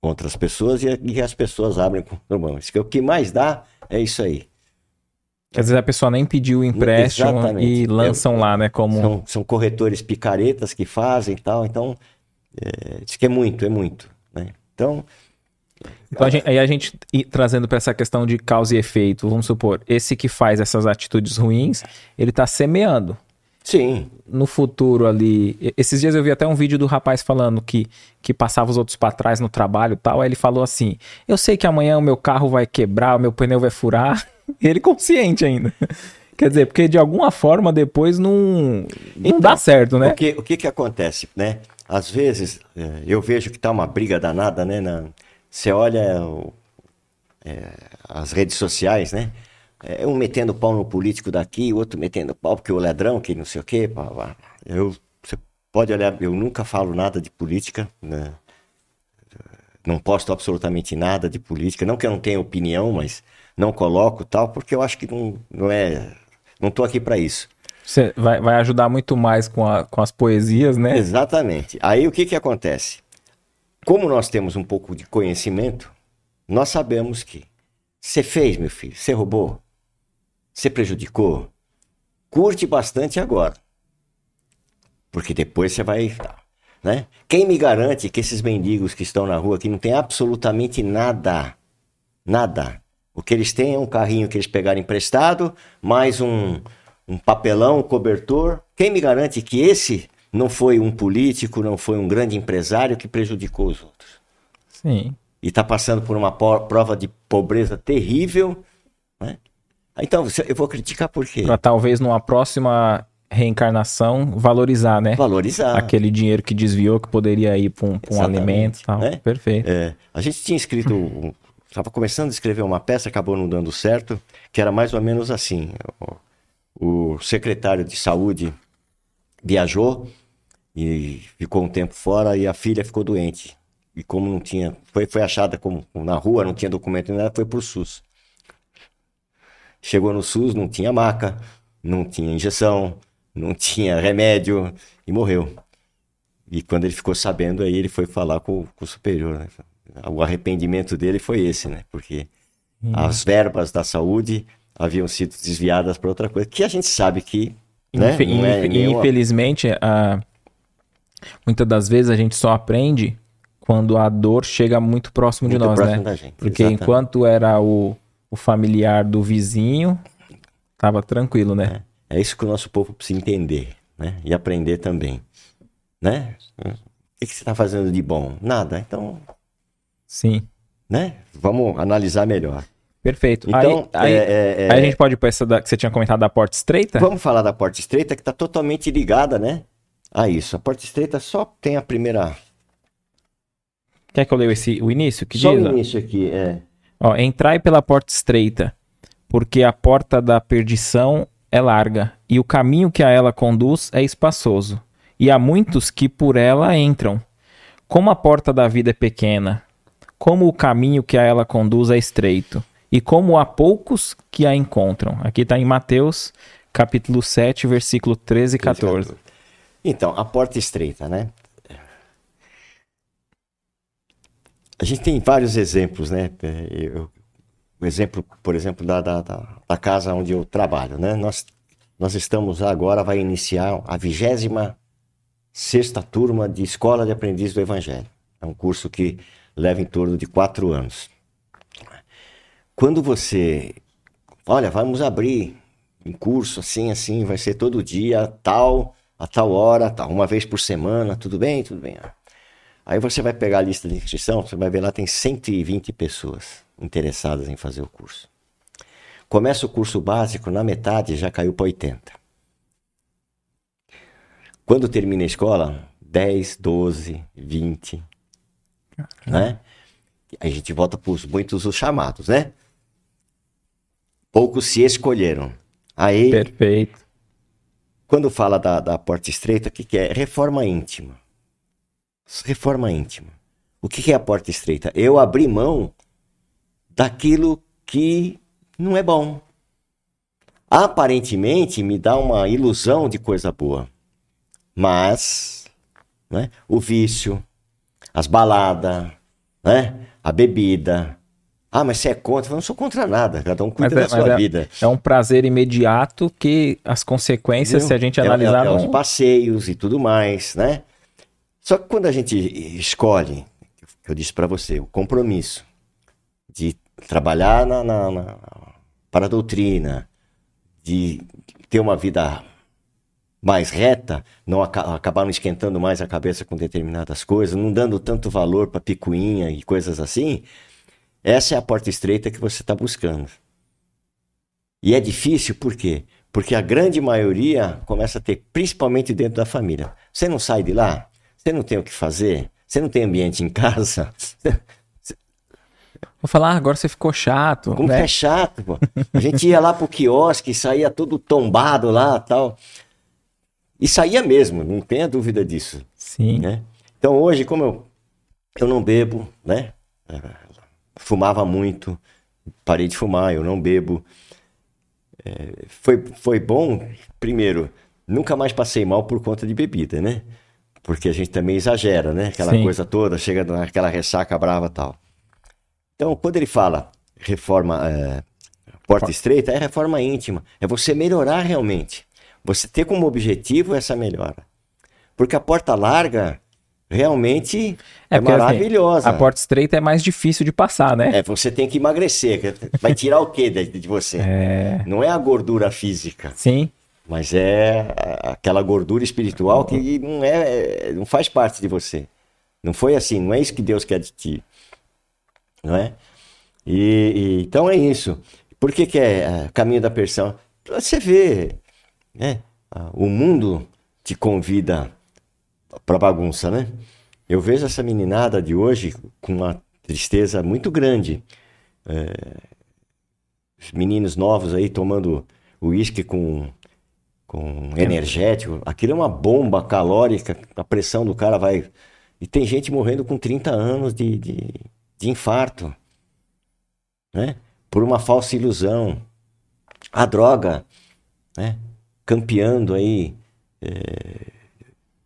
contra as pessoas e, e as pessoas abrem contra o banco. O que mais dá é isso aí. Às vezes a pessoa nem pediu o empréstimo Exatamente. e lançam é, lá, né? Como... São, são, corretores picaretas que fazem e tal. Então, é, diz que é muito, é muito. Né? Então, então a gente, aí a gente trazendo para essa questão de causa e efeito, vamos supor, esse que faz essas atitudes ruins, ele está semeando. Sim. No futuro ali, esses dias eu vi até um vídeo do rapaz falando que, que passava os outros para trás no trabalho e tal, aí ele falou assim: "Eu sei que amanhã o meu carro vai quebrar, o meu pneu vai furar". ele consciente ainda. Quer dizer, porque de alguma forma depois não, não então, dá certo, né? O que, o que que acontece, né? Às vezes é, eu vejo que tá uma briga danada, né, na, você olha o, é, as redes sociais, né? É, um metendo pau no político daqui, o outro metendo pau porque o ladrão, que não sei o quê. Pá, pá. Eu, você pode olhar, eu nunca falo nada de política, né? Não posto absolutamente nada de política. Não que eu não tenha opinião, mas não coloco tal, porque eu acho que não, não é. Não estou aqui para isso. Você vai, vai ajudar muito mais com, a, com as poesias, né? Exatamente. Aí o que, que acontece? Como nós temos um pouco de conhecimento, nós sabemos que você fez, meu filho, você roubou, você prejudicou, curte bastante agora. Porque depois você vai. Né? Quem me garante que esses mendigos que estão na rua que não tem absolutamente nada, nada. O que eles têm é um carrinho que eles pegaram emprestado, mais um, um papelão, um cobertor. Quem me garante que esse não foi um político, não foi um grande empresário que prejudicou os outros. Sim. E está passando por uma prova de pobreza terrível. Né? Então, eu vou criticar por quê? Para talvez numa próxima reencarnação valorizar, né? Valorizar. Aquele dinheiro que desviou, que poderia ir para um, um alimento tal. Né? Perfeito. É, a gente tinha escrito, estava começando a escrever uma peça, acabou não dando certo, que era mais ou menos assim. O, o secretário de saúde viajou e ficou um tempo fora e a filha ficou doente. E como não tinha, foi, foi achada como na rua, não tinha documento nem nada, foi pro SUS. Chegou no SUS, não tinha maca, não tinha injeção, não tinha remédio e morreu. E quando ele ficou sabendo, aí ele foi falar com, com o superior. Né? O arrependimento dele foi esse, né? Porque hum. as verbas da saúde haviam sido desviadas para outra coisa, que a gente sabe que né? Infe é infelizmente, a... muitas das vezes a gente só aprende quando a dor chega muito próximo muito de nós, próximo né? Gente, Porque exatamente. enquanto era o, o familiar do vizinho, tava tranquilo, né? É, é, isso que o nosso povo precisa entender, né? E aprender também, né? O que, que você está fazendo de bom? Nada, então... Sim. Né? Vamos analisar melhor. Perfeito. Então, aí, é, é, é... aí, a gente pode ir para essa da, que você tinha comentado da porta estreita? Vamos falar da porta estreita, que está totalmente ligada, né? A isso. A porta estreita só tem a primeira. Quer que eu leia esse, o início? Que só diz, o início aqui, é. Ó, entrai pela porta estreita, porque a porta da perdição é larga, e o caminho que a ela conduz é espaçoso, e há muitos que por ela entram. Como a porta da vida é pequena, como o caminho que a ela conduz é estreito, e como há poucos que a encontram. Aqui está em Mateus, capítulo 7, versículo 13 e 14. Então, a porta estreita, né? A gente tem vários exemplos, né? Eu, o exemplo, por exemplo, da, da, da, casa onde eu trabalho, né? Nós, nós estamos agora, vai iniciar a vigésima sexta turma de Escola de Aprendiz do Evangelho. É um curso que leva em torno de quatro anos. Quando você, olha, vamos abrir um curso assim, assim, vai ser todo dia, tal, a tal hora, tal, uma vez por semana, tudo bem, tudo bem. Aí você vai pegar a lista de inscrição, você vai ver lá tem 120 pessoas interessadas em fazer o curso. Começa o curso básico, na metade já caiu para 80. Quando termina a escola, 10, 12, 20, né? Aí a gente volta para muitos os chamados, né? poucos se escolheram. Aí, Perfeito. Quando fala da, da porta estreita, o que, que é? Reforma íntima. Reforma íntima. O que, é a porta estreita? Eu abri mão daquilo que não é bom. aparentemente me dá uma ilusão de coisa boa. Mas né, o vício, as baladas, né, a bebida. Ah, mas você é contra? Eu não sou contra nada, cada um cuida mas da é, sua é, vida. É um prazer imediato que as consequências, se a gente analisar... É, é, é os passeios e tudo mais, né? Só que quando a gente escolhe, que eu disse para você, o compromisso de trabalhar na, na, na, para a doutrina, de ter uma vida mais reta, não acabar não esquentando mais a cabeça com determinadas coisas, não dando tanto valor para picuinha e coisas assim, essa é a porta estreita que você está buscando. E é difícil por quê? Porque a grande maioria começa a ter, principalmente dentro da família. Você não sai de lá? Você não tem o que fazer? Você não tem ambiente em casa? Vou falar, agora você ficou chato. Como né? é chato, pô. A gente ia lá pro quiosque, saía todo tombado lá tal. E saía mesmo, não tenha dúvida disso. Sim. Né? Então hoje, como eu, eu não bebo, né? Fumava muito, parei de fumar, eu não bebo. É, foi, foi bom, primeiro, nunca mais passei mal por conta de bebida, né? Porque a gente também exagera, né? Aquela Sim. coisa toda, chega naquela ressaca brava tal. Então, quando ele fala reforma é, porta estreita, é reforma íntima. É você melhorar realmente. Você ter como objetivo essa melhora. Porque a porta larga realmente é, é porque, assim, maravilhosa. Assim, a porta estreita é mais difícil de passar, né? É, você tem que emagrecer. Vai tirar o que de, de, você? É... Não é a gordura física. Sim. Mas é aquela gordura espiritual que não é, não faz parte de você. Não foi assim, não é isso que Deus quer de ti. Não é? E, e então é isso. Por que, que é, é caminho da persão? Você vê, né? O mundo te convida para bagunça, né? Eu vejo essa meninada de hoje com uma tristeza muito grande. É, os meninos novos aí tomando uísque com com energético. Aquilo é uma bomba calórica, a pressão do cara vai. E tem gente morrendo com 30 anos de, de, de infarto, né? Por uma falsa ilusão. A droga, né? Campeando aí. É,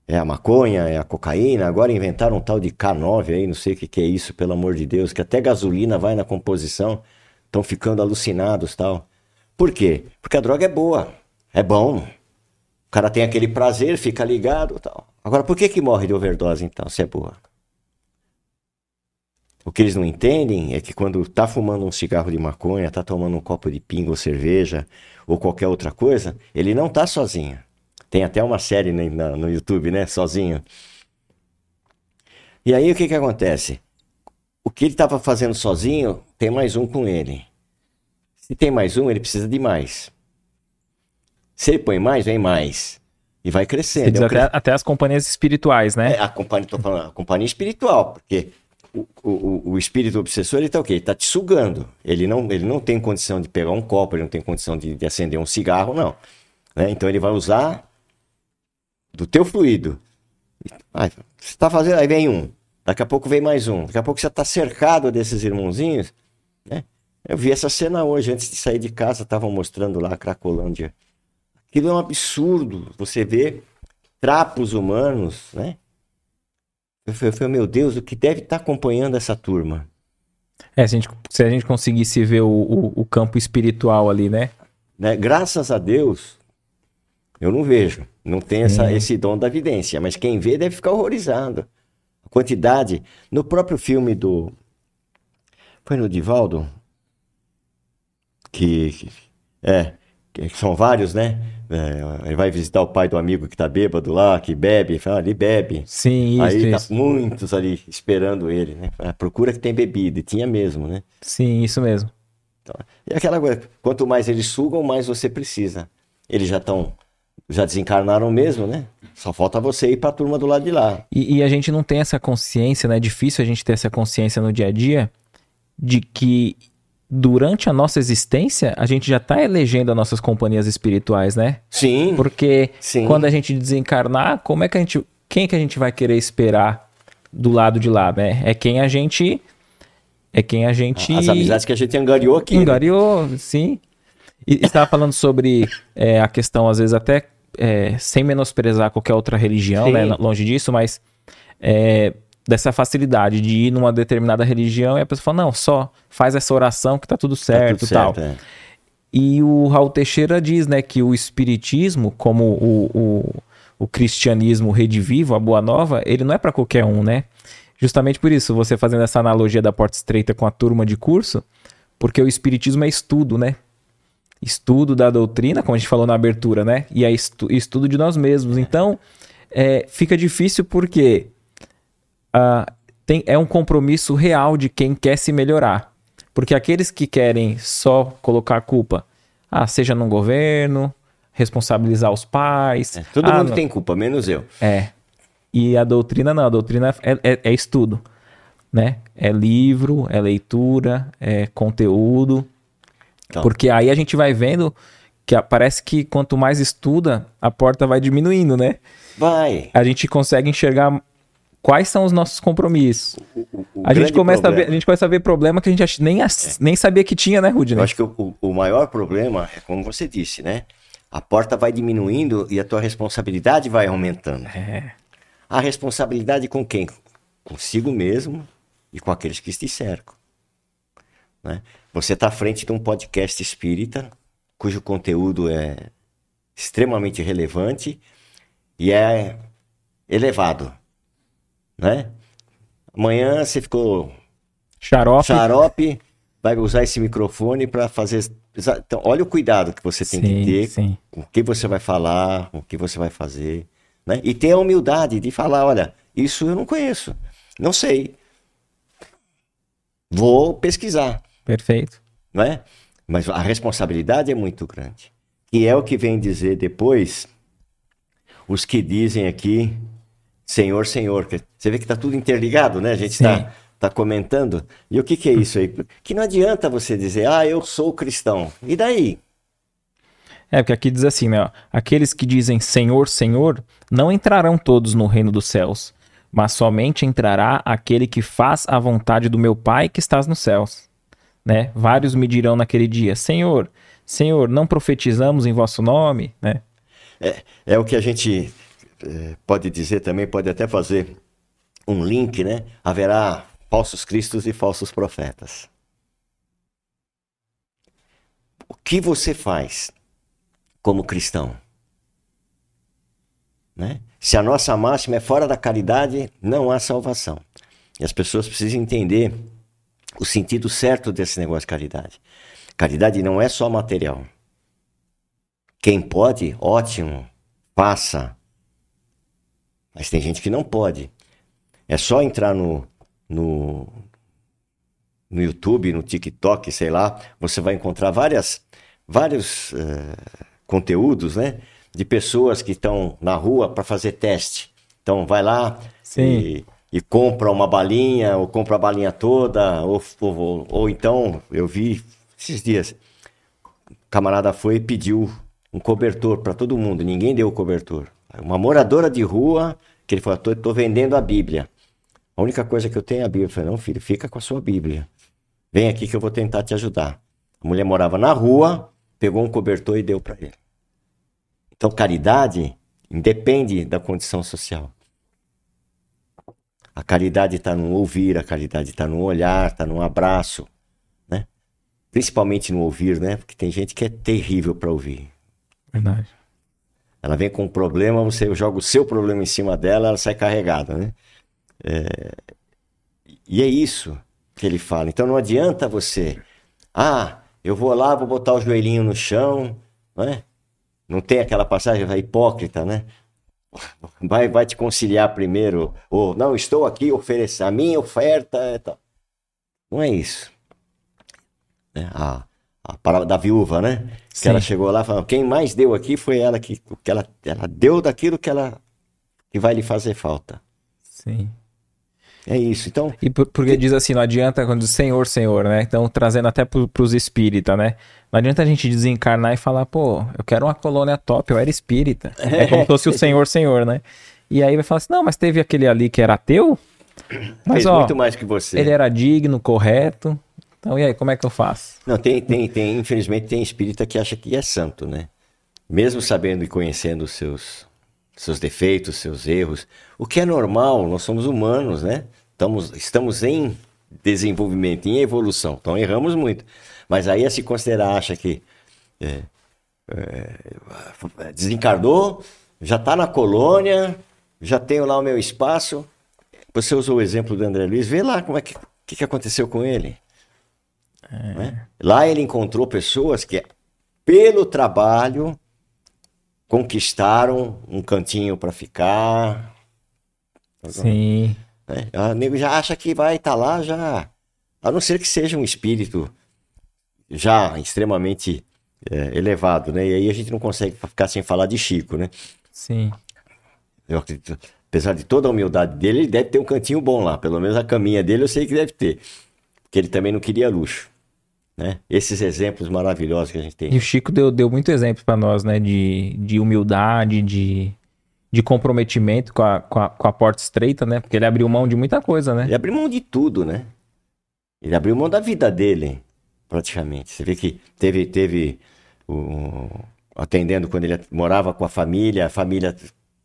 é a maconha, é a cocaína. Agora inventaram um tal de K9 aí, não sei o que, que é isso, pelo amor de Deus, que até gasolina vai na composição. Estão ficando alucinados tal. Por quê? Porque a droga é boa. É bom. O cara tem aquele prazer, fica ligado tal. Agora, por que que morre de overdose então, se é boa? O que eles não entendem é que quando tá fumando um cigarro de maconha, tá tomando um copo de pinga ou cerveja ou qualquer outra coisa, ele não tá sozinho. Tem até uma série no, no YouTube, né? Sozinho. E aí o que que acontece? O que ele estava fazendo sozinho, tem mais um com ele. Se tem mais um, ele precisa de mais. Se ele põe mais, vem mais. E vai crescendo. Até, até, as companhias espirituais, né? É, a companhia, tô falando, a companhia espiritual, porque o, o, o espírito obsessor, ele tá o quê? Ele tá te sugando. Ele não, ele não tem condição de pegar um copo, ele não tem condição de, de acender um cigarro, não. Né? Então ele vai usar do teu fluido. Aí, você tá fazendo, aí vem um. Daqui a pouco vem mais um. Daqui a pouco você tá cercado desses irmãozinhos, né? Eu vi essa cena hoje, antes de sair de casa, estavam mostrando lá a Cracolândia Aquilo é um absurdo. Você vê trapos humanos, né? Eu falei, meu Deus, o que deve estar tá acompanhando essa turma? É, se a gente, se a gente conseguisse ver o, o, o campo espiritual ali, né? né? Graças a Deus, eu não vejo. Não tem essa, esse dom da evidência. Mas quem vê deve ficar horrorizado. A quantidade. No próprio filme do. Foi no Divaldo? Que. que é. Que são vários, né? É, ele vai visitar o pai do amigo que tá bêbado lá, que bebe, fala, ali bebe. Sim, isso, Aí isso. tá muitos ali esperando ele, né? Procura que tem bebida, e tinha mesmo, né? Sim, isso mesmo. Então, e aquela coisa, quanto mais eles sugam, mais você precisa. Eles já estão, já desencarnaram mesmo, né? Só falta você ir para a turma do lado de lá. E, e a gente não tem essa consciência, né? É difícil a gente ter essa consciência no dia a dia de que durante a nossa existência, a gente já está elegendo as nossas companhias espirituais, né? Sim. Porque sim. quando a gente desencarnar, como é que a gente. Quem que a gente vai querer esperar do lado de lá, né? É quem a gente. É quem a gente. As amizades que a gente angariou aqui. Né? Angariou, né? sim. E estava falando sobre é, a questão, às vezes, até é, sem menosprezar qualquer outra religião, né? Longe disso, mas é, dessa facilidade de ir numa determinada religião e a pessoa fala, não, só faz essa oração que tá tudo certo tá tudo tal. Certo, é. E o Raul Teixeira diz, né, que o espiritismo, como o, o, o cristianismo redivivo, a boa nova, ele não é para qualquer um, né? Justamente por isso, você fazendo essa analogia da porta estreita com a turma de curso, porque o espiritismo é estudo, né? Estudo da doutrina, como a gente falou na abertura, né? E é estu estudo de nós mesmos. Então, é, fica difícil porque uh, tem, é um compromisso real de quem quer se melhorar. Porque aqueles que querem só colocar a culpa, ah, seja no governo, responsabilizar os pais. É, todo ah, mundo não... tem culpa, menos eu. É. E a doutrina não, a doutrina é, é, é estudo. Né? É livro, é leitura, é conteúdo. Então. Porque aí a gente vai vendo que parece que quanto mais estuda, a porta vai diminuindo, né? Vai. A gente consegue enxergar quais são os nossos compromissos. O, o, o a, gente começa problema... a, ver, a gente começa a ver problema que a gente nem, é. nem sabia que tinha, né, Rudney? Eu acho que o, o maior problema é como você disse, né? A porta vai diminuindo e a tua responsabilidade vai aumentando. É. A responsabilidade com quem? Consigo mesmo e com aqueles que te cercam. Né? Você está à frente de um podcast espírita, cujo conteúdo é extremamente relevante e é elevado né? Amanhã você ficou xarope, xarope vai usar esse microfone para fazer. Então, olha o cuidado que você tem sim, que ter sim. com o que você vai falar, o que você vai fazer. Né? E ter a humildade de falar: olha, isso eu não conheço, não sei. Vou pesquisar. Perfeito. Não é? Mas a responsabilidade é muito grande. E é o que vem dizer depois os que dizem aqui Senhor, Senhor. Você vê que está tudo interligado, né? A gente está tá comentando. E o que, que é isso aí? Que não adianta você dizer, ah, eu sou cristão. E daí? É, porque aqui diz assim, né? Aqueles que dizem Senhor, Senhor, não entrarão todos no reino dos céus, mas somente entrará aquele que faz a vontade do meu Pai que estás nos céus. Né? Vários me dirão naquele dia, Senhor, Senhor, não profetizamos em vosso nome, né? É, é o que a gente pode dizer também, pode até fazer um link, né? Haverá falsos cristos e falsos profetas. O que você faz como cristão? Né? Se a nossa máxima é fora da caridade, não há salvação. E as pessoas precisam entender o sentido certo desse negócio de caridade. Caridade não é só material. Quem pode, ótimo, faça. Mas tem gente que não pode. É só entrar no, no, no YouTube, no TikTok, sei lá, você vai encontrar várias, vários uh, conteúdos, né? De pessoas que estão na rua para fazer teste. Então, vai lá e, e, compra uma balinha, ou compra a balinha toda, ou, ou, ou então, eu vi esses dias, o camarada foi e pediu um cobertor para todo mundo, ninguém deu o cobertor. Uma moradora de rua, que ele falou, tô, vendendo a Bíblia. A única coisa que eu tenho é a Bíblia. Eu falei, não, filho, fica com a sua Bíblia. Vem aqui que eu vou tentar te ajudar. A mulher morava na rua, pegou um cobertor e deu para ele. Então, caridade independe da condição social. A caridade está no ouvir, a caridade está no olhar, está no abraço, né? Principalmente no ouvir, né? Porque tem gente que é terrível para ouvir. Verdade. Ela vem com um problema, você joga o seu problema em cima dela, ela sai carregada, né? É... E é isso que ele fala. Então não adianta você, ah, eu vou lá, vou botar o joelhinho no chão, não é? Não tem aquela passagem hipócrita, né? Vai, vai te conciliar primeiro, ou não, estou aqui oferecendo a minha oferta. É tal. Não é isso. É, ah, a palavra da viúva, né? Sim. Que ela chegou lá falando, quem mais deu aqui foi ela que, que ela, ela deu daquilo que ela que vai lhe fazer falta. Sim. É isso, então... E por, porque que... diz assim, não adianta quando diz Senhor, Senhor, né? Então, trazendo até para os espíritas, né? Não adianta a gente desencarnar e falar, pô, eu quero uma colônia top, eu era espírita. É como se fosse o Senhor, Senhor, né? E aí vai falar assim, não, mas teve aquele ali que era ateu, mas, Fez ó, muito mais que você. Ele era digno, correto, Então, e aí, como é que eu faço? Não, tem, tem, tem, infelizmente tem espírita que acha que é santo, né? Mesmo sabendo e conhecendo os seus, seus defeitos, seus erros, o que é normal, nós somos humanos, né? Estamos, estamos em desenvolvimento, em evolução, então erramos muito. Mas aí a se considerar, acha que é, é, desencarnou, já está na colônia, já tenho lá o meu espaço. Você usou o exemplo do André Luiz, vê lá como é que, que, que aconteceu com ele. É. Né? Lá ele encontrou pessoas que, pelo trabalho, conquistaram um cantinho para ficar. Sim. Né? O nego já acha que vai estar tá lá já. A não ser que seja um espírito já extremamente é, elevado, né? E aí a gente não consegue ficar sem falar de Chico, né? Sim. Eu acredito, apesar de toda a humildade dele, ele deve ter um cantinho bom lá. Pelo menos a caminha dele eu sei que deve ter. Porque ele também não queria luxo. Né? Esses exemplos maravilhosos que a gente tem. E o Chico deu, deu muito exemplo para nós, né? De, de humildade, de, de comprometimento com a, com, a, com a porta estreita, né? Porque ele abriu mão de muita coisa, né? Ele abriu mão de tudo, né? Ele abriu mão da vida dele, praticamente. Você vê que teve, teve o, atendendo quando ele morava com a família, a família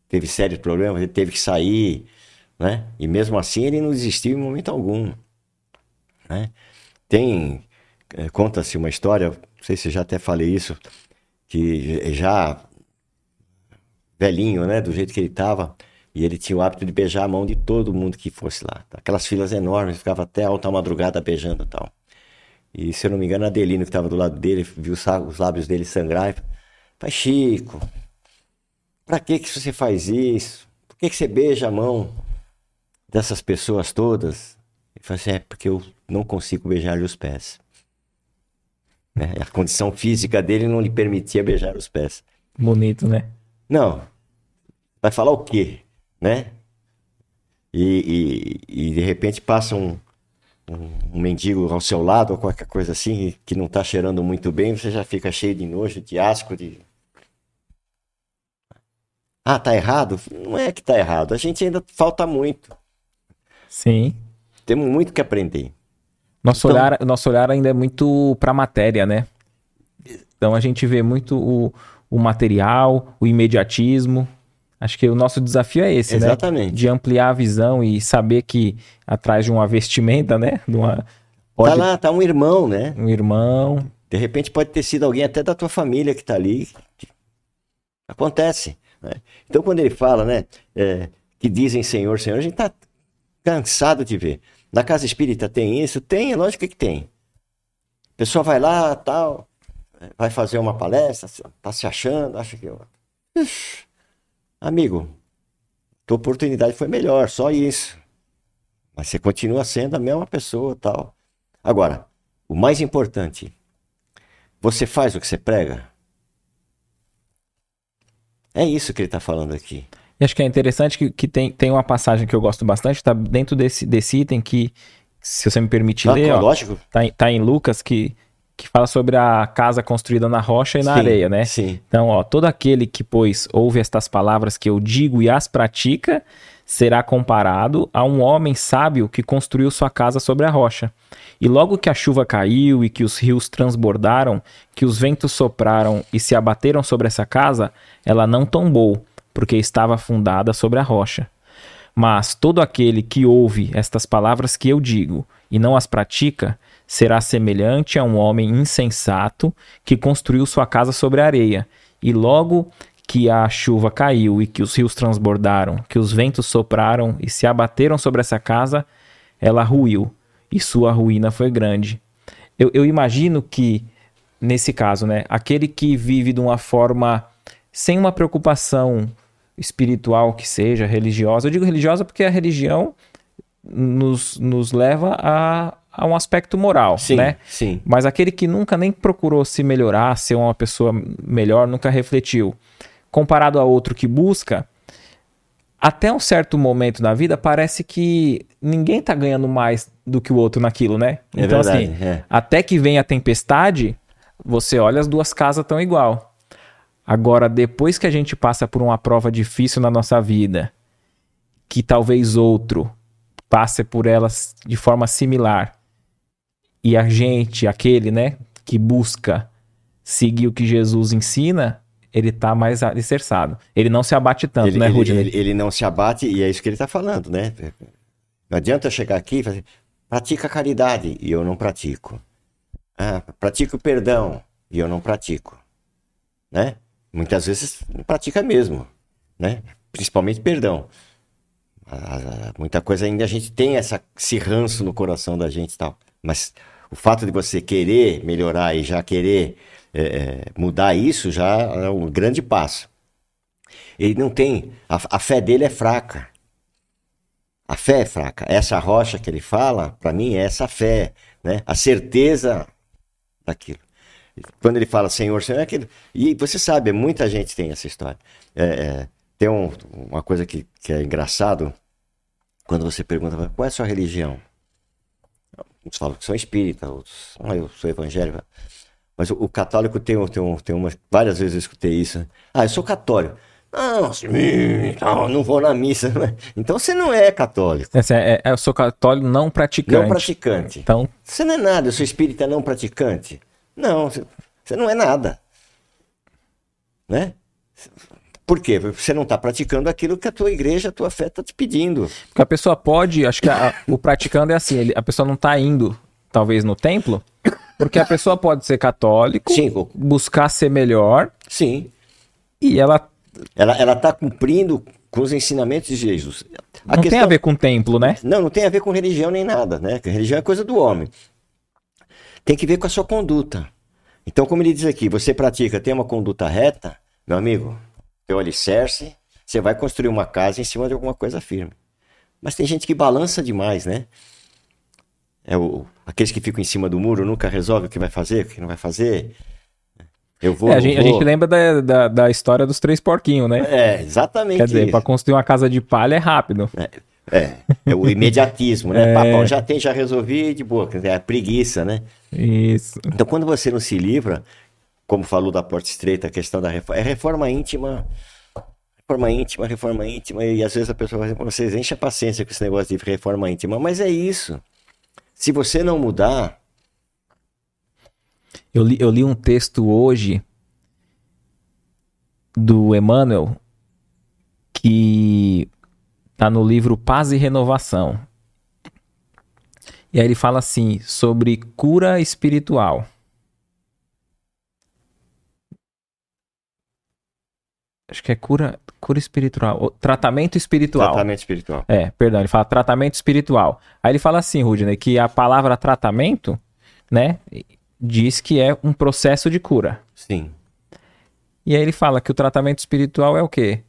teve sérios problemas, ele teve que sair, né? E mesmo assim ele não desistiu em momento algum, né? Tem é, conta-se uma história, não sei se já até falei isso, que já velhinho, né, do jeito que ele estava, e ele tinha o hábito de beijar a mão de todo mundo que fosse lá. Aquelas filas enormes, ficava até alta madrugada beijando e tal. E se eu não me engano, a Adelino que estava do lado dele, viu os lábios dele sangrar. Pai Chico, pra que que você faz isso? Por que que você beija a mão dessas pessoas todas? Ele falou assim, é porque eu não consigo beijar-lhe os pés. Né? A condição física dele não lhe permitia beijar os pés. Bonito, né? Não. Vai falar o quê? Né? E, e, e de repente passa um, um, um, mendigo ao seu lado ou qualquer coisa assim que não está cheirando muito bem, você já fica cheio de nojo, de asco, de. Ah, tá errado? Não é que tá errado. A gente ainda falta muito. Sim. Temos muito que aprender. Nosso, então... olhar, nosso olhar ainda é muito para a matéria, né? Então a gente vê muito o, o material, o imediatismo, Acho que o nosso desafio é esse, né? Exatamente. né? De ampliar a visão e saber que atrás de uma vestimenta, né? De uma... Pode... Tá lá, tá um irmão, né? Um irmão. De repente pode ter sido alguém até da tua família que tá ali. Acontece. Né? Então quando ele fala, né? É, que dizem Senhor, Senhor, a gente tá cansado de ver. Na casa espírita tem isso? Tem, é lógico que tem. A pessoa vai lá, tal, vai fazer uma palestra, tá se achando, acha que... Eu... Amigo, tua oportunidade foi melhor, só isso. Mas você continua sendo a mesma pessoa tal. Agora, o mais importante, você faz o que você prega? É isso que ele está falando aqui. E acho que é interessante que, que tem, tem uma passagem que eu gosto bastante, está dentro desse, desse item que, se você me permite ah, ler, ó, lógico. Tá, tá em Lucas que que fala sobre a casa construída na rocha e na sim, areia, né? Sim. Então, ó, todo aquele que, pois, ouve estas palavras que eu digo e as pratica, será comparado a um homem sábio que construiu sua casa sobre a rocha. E logo que a chuva caiu e que os rios transbordaram, que os ventos sopraram e se abateram sobre essa casa, ela não tombou, porque estava fundada sobre a rocha. Mas todo aquele que ouve estas palavras que eu digo e não as pratica, será semelhante a um homem insensato que construiu sua casa sobre a areia. E logo que a chuva caiu e que os rios transbordaram, que os ventos sopraram e se abateram sobre essa casa, ela ruiu e sua ruína foi grande. Eu, eu imagino que, nesse caso, né, aquele que vive de uma forma sem uma preocupação espiritual que seja, religiosa, eu digo religiosa porque a religião nos, nos leva a, a um aspecto moral, sim, né? Sim. Mas aquele que nunca nem procurou se melhorar, ser uma pessoa melhor, nunca refletiu, comparado a outro que busca, até um certo momento na vida parece que ninguém tá ganhando mais do que o outro naquilo, né? É então verdade, assim, é. até que vem a tempestade, você olha as duas casas tão igual. Agora, depois que a gente passa por uma prova difícil na nossa vida, que talvez outro passe por elas de forma similar, e a gente, aquele, né, que busca seguir o que Jesus ensina, ele tá mais alicerçado. Ele não se abate tanto, ele, né, Rudy? Ele, ele, não se abate e é isso que ele tá falando, né? Não adianta eu chegar aqui e fazer, pratica caridade e eu não pratico. Ah, pratico perdão e eu não pratico, né? Muitas vezes pratica mesmo, né? Principalmente perdão. Muita coisa ainda a gente tem essa, esse ranço no coração da gente e tal. Mas o fato de você querer melhorar e já querer é, é, mudar isso já é um grande passo. Ele não tem. A, a, fé dele é fraca. A fé é fraca. Essa rocha que ele fala, para mim, é essa fé. Né? A certeza daquilo. Quando ele fala Senhor, Senhor, é aquilo. E você sabe, muita gente tem essa história. É, é tem um, uma coisa que, que é engraçado quando você pergunta qual é a sua religião. Uns falam que são espírita, outros, ah, eu sou evangélico. Mas o, o católico tem, tem, tem uma. Várias vezes eu escutei isso. Né? Ah, eu sou católico. Não, não, não vou na missa. Então você não é católico. É, é, eu sou católico não praticante. Não praticante. Então... Você não é nada, eu sou espírita não praticante. Não, você, não é nada. Né? Por quê? Porque você não está praticando aquilo que a tua igreja, a tua fé está te pedindo. Porque a pessoa pode, acho que a, o praticando é assim, ele, a pessoa não está indo, talvez, no templo, porque a pessoa pode ser católico, Sim. buscar ser melhor. Sim. E ela. Ela, ela tá cumprindo com os ensinamentos de Jesus. A não questão... tem a ver com templo, né? Não, não tem a ver com religião nem nada, né? religião é coisa do homem. Tem que ver com a sua conduta. Então, como ele diz aqui, você pratica, tem uma conduta reta, meu amigo, teu alicerce, você vai construir uma casa em cima de alguma coisa firme. Mas tem gente que balança demais, né? É o, aqueles que ficam em cima do muro nunca resolve o que vai fazer, o que não vai fazer. Eu vou, é, a, gente, vou. a, gente, lembra da, da, da, história dos três porquinhos, né? É, exatamente. Quer dizer, para construir uma casa de palha é rápido. É, é, é o imediatismo, né? É... Papão, já tem, já resolvi, de boa. É a preguiça, né? Isso. Então, quando você não se livra, como falou da porta estreita, a questão da reforma. É reforma íntima, reforma íntima, reforma íntima, e às vezes a pessoa vai dizer, vocês enchem a paciência com esse negócio de reforma íntima, mas é isso. Se você não mudar. Eu li, eu li um texto hoje do Emmanuel que tá no livro Paz e Renovação. E aí ele fala assim sobre cura espiritual. Acho que é cura, cura espiritual. Tratamento espiritual. Tratamento espiritual. É, perdão, ele fala tratamento espiritual. Aí ele fala assim, Rudney, que a palavra tratamento, né, diz que é um processo de cura. Sim. E aí ele fala que o tratamento espiritual é o quê?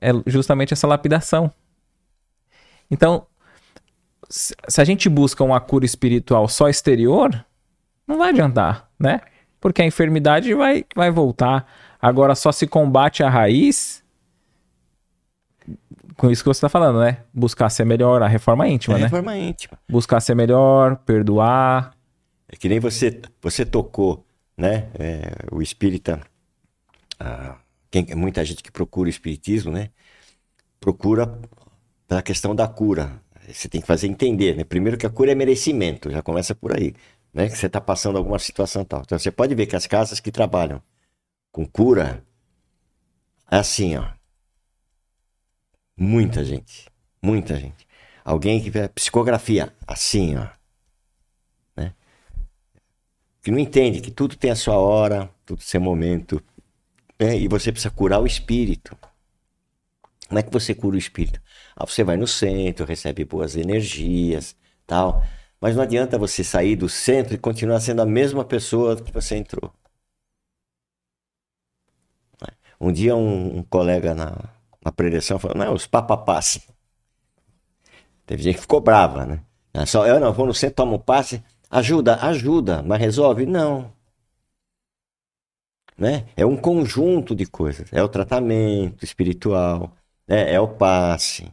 É justamente essa lapidação. Então, se a gente busca uma cura espiritual só exterior, não vai adiantar, né? Porque a enfermidade vai, vai voltar Agora só se combate a raiz com isso que você está falando, né? Buscar ser melhor, a reforma íntima, é né? Reforma íntima. Buscar ser melhor, perdoar. É que nem você, você tocou, né? É, o espírita, ah, quem, muita gente que procura o espiritismo, né? Procura pela questão da cura. Você tem que fazer entender, né? Primeiro que a cura é merecimento, já começa por aí, né? Que você está passando alguma situação tal. Então você pode ver que as casas que trabalham com cura, é assim, ó. Muita gente, muita gente. Alguém que vê psicografia, assim, ó. Né? Que não entende que tudo tem a sua hora, tudo tem seu momento. Né? E você precisa curar o espírito. Como é que você cura o espírito? Ah, você vai no centro, recebe boas energias, tal. Mas não adianta você sair do centro e continuar sendo a mesma pessoa que você entrou. Um dia um, um colega na, na preleção falou, não, os papapás. Teve gente que ficou brava, né? Só eu não vou no centro, tomo um passe. Ajuda, ajuda, mas resolve? Não. Né? É um conjunto de coisas. É o tratamento espiritual, né? é o passe.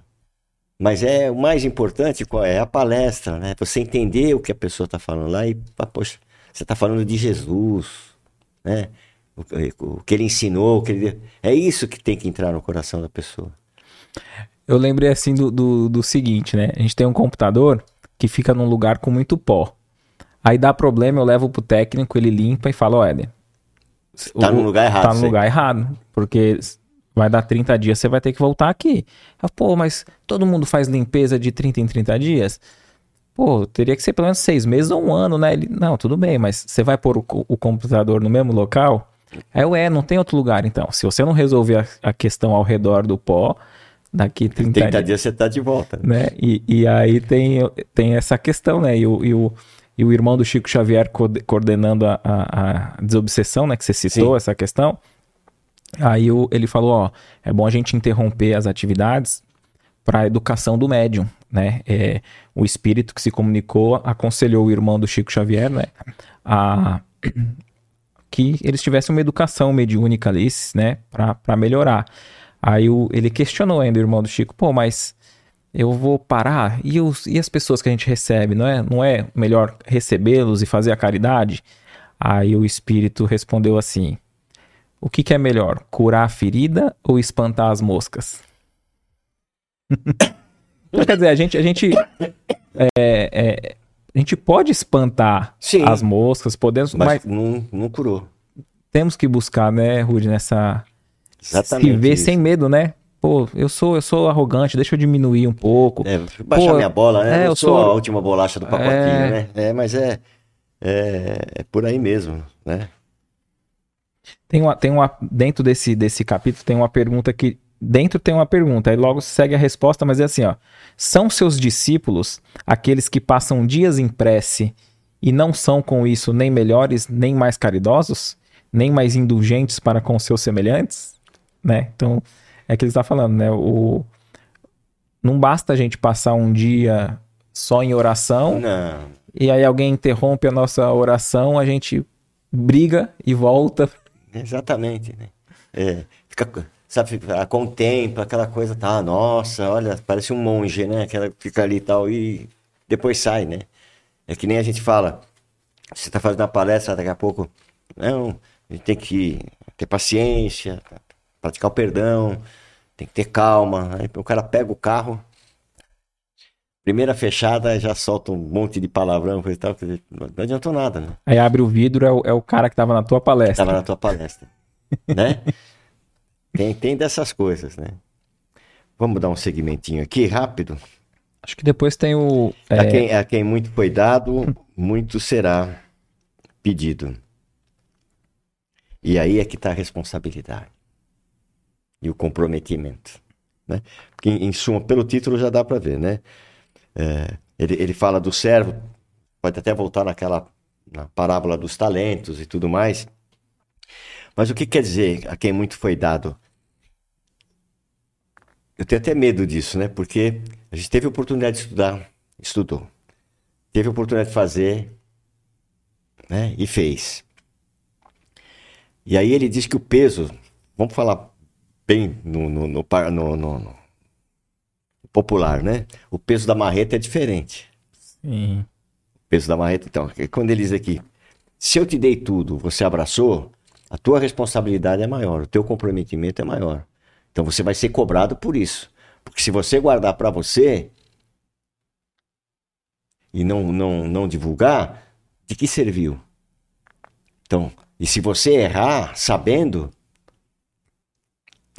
Mas é o mais importante é a palestra, né? Você entender o que a pessoa está falando lá e, poxa, você está falando de Jesus, né? o, que ele ensinou, o que ele... é isso que tem que entrar no coração da pessoa. Eu lembrei assim do, do, do seguinte, né? A gente tem um computador que fica num lugar com muito pó. Aí dá problema, eu levo pro técnico, ele limpa e fala, olha. Tá no lugar errado. Tá no lugar errado. Porque vai dar 30 dias, você vai ter que voltar aqui. Eu, Pô, mas todo mundo faz limpeza de 30 em 30 dias? Pô, teria que ser pelo menos seis meses ou um ano, né? Ele, não, tudo bem, mas você vai pôr o, o computador no mesmo local? Aí eu, é, não tem outro lugar então. Se você não resolver a, a questão ao redor do pó, daqui 30, 30 dias, dias você tá de volta. Né? E, e aí tem, tem essa questão, né? E o, e o, e o irmão do Chico Xavier coordenando a, a, a desobsessão, né? Que você citou Sim. essa questão. Aí o, ele falou, ó, é bom a gente interromper as atividades para a educação do médium, né? É, o espírito que se comunicou aconselhou o irmão do Chico Xavier, né? A, que eles tivessem uma educação mediúnica ali, né? Para melhorar. Aí o, ele questionou ainda o irmão do Chico, pô, mas eu vou parar? E, os, e as pessoas que a gente recebe, não é, não é melhor recebê-los e fazer a caridade? Aí o espírito respondeu assim: O que, que é melhor, curar a ferida ou espantar as moscas? então, quer dizer, a gente, a gente, é, é, a gente pode espantar Sim, as moscas, podemos, mas, mas não, não curou. Temos que buscar, né, Rude, nessa Exatamente. Se vê isso. sem medo, né? Pô, eu sou, eu sou arrogante, deixa eu diminuir um pouco. É, baixar Pô, minha bola, né? É, eu, eu sou, sou a última bolacha do pacotinho, é... né? É, mas é, é, é, por aí mesmo, né? Tem uma, tem uma, dentro desse, desse capítulo tem uma pergunta que, dentro tem uma pergunta, aí logo segue a resposta, mas é assim, ó. São seus discípulos aqueles que passam dias em prece e não são com isso nem melhores, nem mais caridosos, nem mais indulgentes para com seus semelhantes? né? Então, é que ele está falando, né? O... Não basta a gente passar um dia só em oração. Não. E aí alguém interrompe a nossa oração, a gente briga e volta. Exatamente, né? É, fica, sabe, contempla aquela coisa, tá? Nossa, olha, parece um monge, né? Aquela fica ali e tal, e depois sai, né? É que nem a gente fala, você tá fazendo uma palestra daqui a pouco, não, a gente tem que ter paciência, praticar o perdão, tem que ter calma. Aí o cara pega o carro, primeira fechada, já solta um monte de palavrão, coisa e tal. Não adiantou nada, né? Aí abre o vidro, é o, é o cara que tava na tua palestra. Tava na tua palestra, né? Tem, tem dessas coisas, né? Vamos dar um segmentinho aqui, rápido. Acho que depois tem o. É... A, quem, a quem muito foi dado, muito será pedido. E aí é que está a responsabilidade e o comprometimento. Né? Porque, em, em suma, pelo título já dá para ver, né? É, ele, ele fala do servo, pode até voltar naquela na parábola dos talentos e tudo mais. Mas o que quer dizer a quem muito foi dado? Eu tenho até medo disso, né? Porque a gente teve a oportunidade de estudar, estudou. Teve a oportunidade de fazer, né? E fez. E aí ele diz que o peso, vamos falar bem no, no, no, no, popular, né? O peso da marreta é diferente. Sim. O peso da marreta, então, é quando ele diz aqui, se eu te dei tudo, você abraçou, a tua responsabilidade é maior, o teu comprometimento é maior. Então você vai ser cobrado por isso. Porque se você guardar para você e não, não, não divulgar, de que serviu? Então, e se você errar sabendo,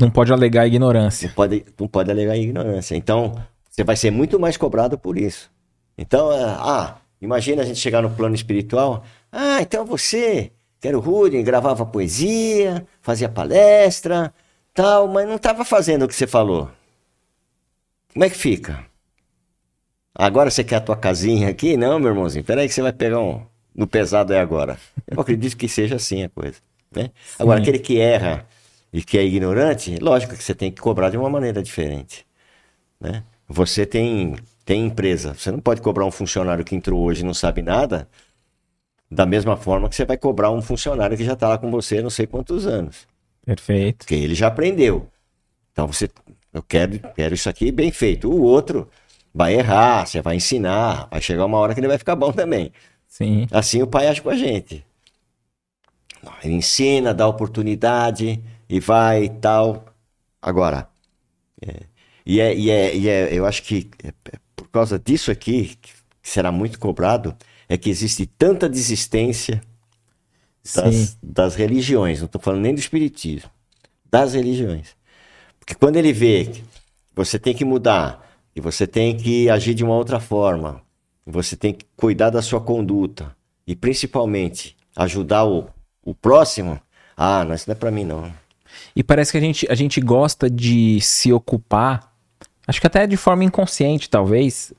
não pode alegar ignorância. Não pode, não pode alegar ignorância. Então, você vai ser muito mais cobrado por isso. Então, é, ah, imagina a gente chegar no plano espiritual. Ah, então você, que era o Rudin, gravava poesia, fazia palestra, tal, mas não estava fazendo o que você falou. Como é que fica? Agora você quer a tua casinha aqui? Não, meu irmãozinho, peraí que você vai pegar um no pesado é agora. Eu acredito que seja assim a coisa. Né? Agora, aquele que erra e que é ignorante, lógico que você tem que cobrar de uma maneira diferente. Né? Você tem, tem empresa, você não pode cobrar um funcionário que entrou hoje e não sabe nada, da mesma forma que você vai cobrar um funcionário que já está lá com você não sei quantos anos. Perfeito. Porque ele já aprendeu. Então você, eu quero, quero isso aqui bem feito. O outro vai errar, você vai ensinar, vai chegar uma hora que ele vai ficar bom também. Sim. Assim o pai age com a gente. Ele ensina, dá oportunidade, e vai e tal. Agora, é, e, é, e, é, e é, eu acho que é, é por causa disso aqui, que será muito cobrado, é que existe tanta desistência das, das religiões, não estou falando nem do espiritismo, das religiões. Porque quando ele vê que você tem que mudar, e você tem que agir de uma outra forma, você tem que cuidar da sua conduta, e principalmente ajudar o, o próximo, ah, não, isso não é para mim não. E parece que a gente, a gente gosta de se ocupar, acho que até de forma inconsciente, talvez,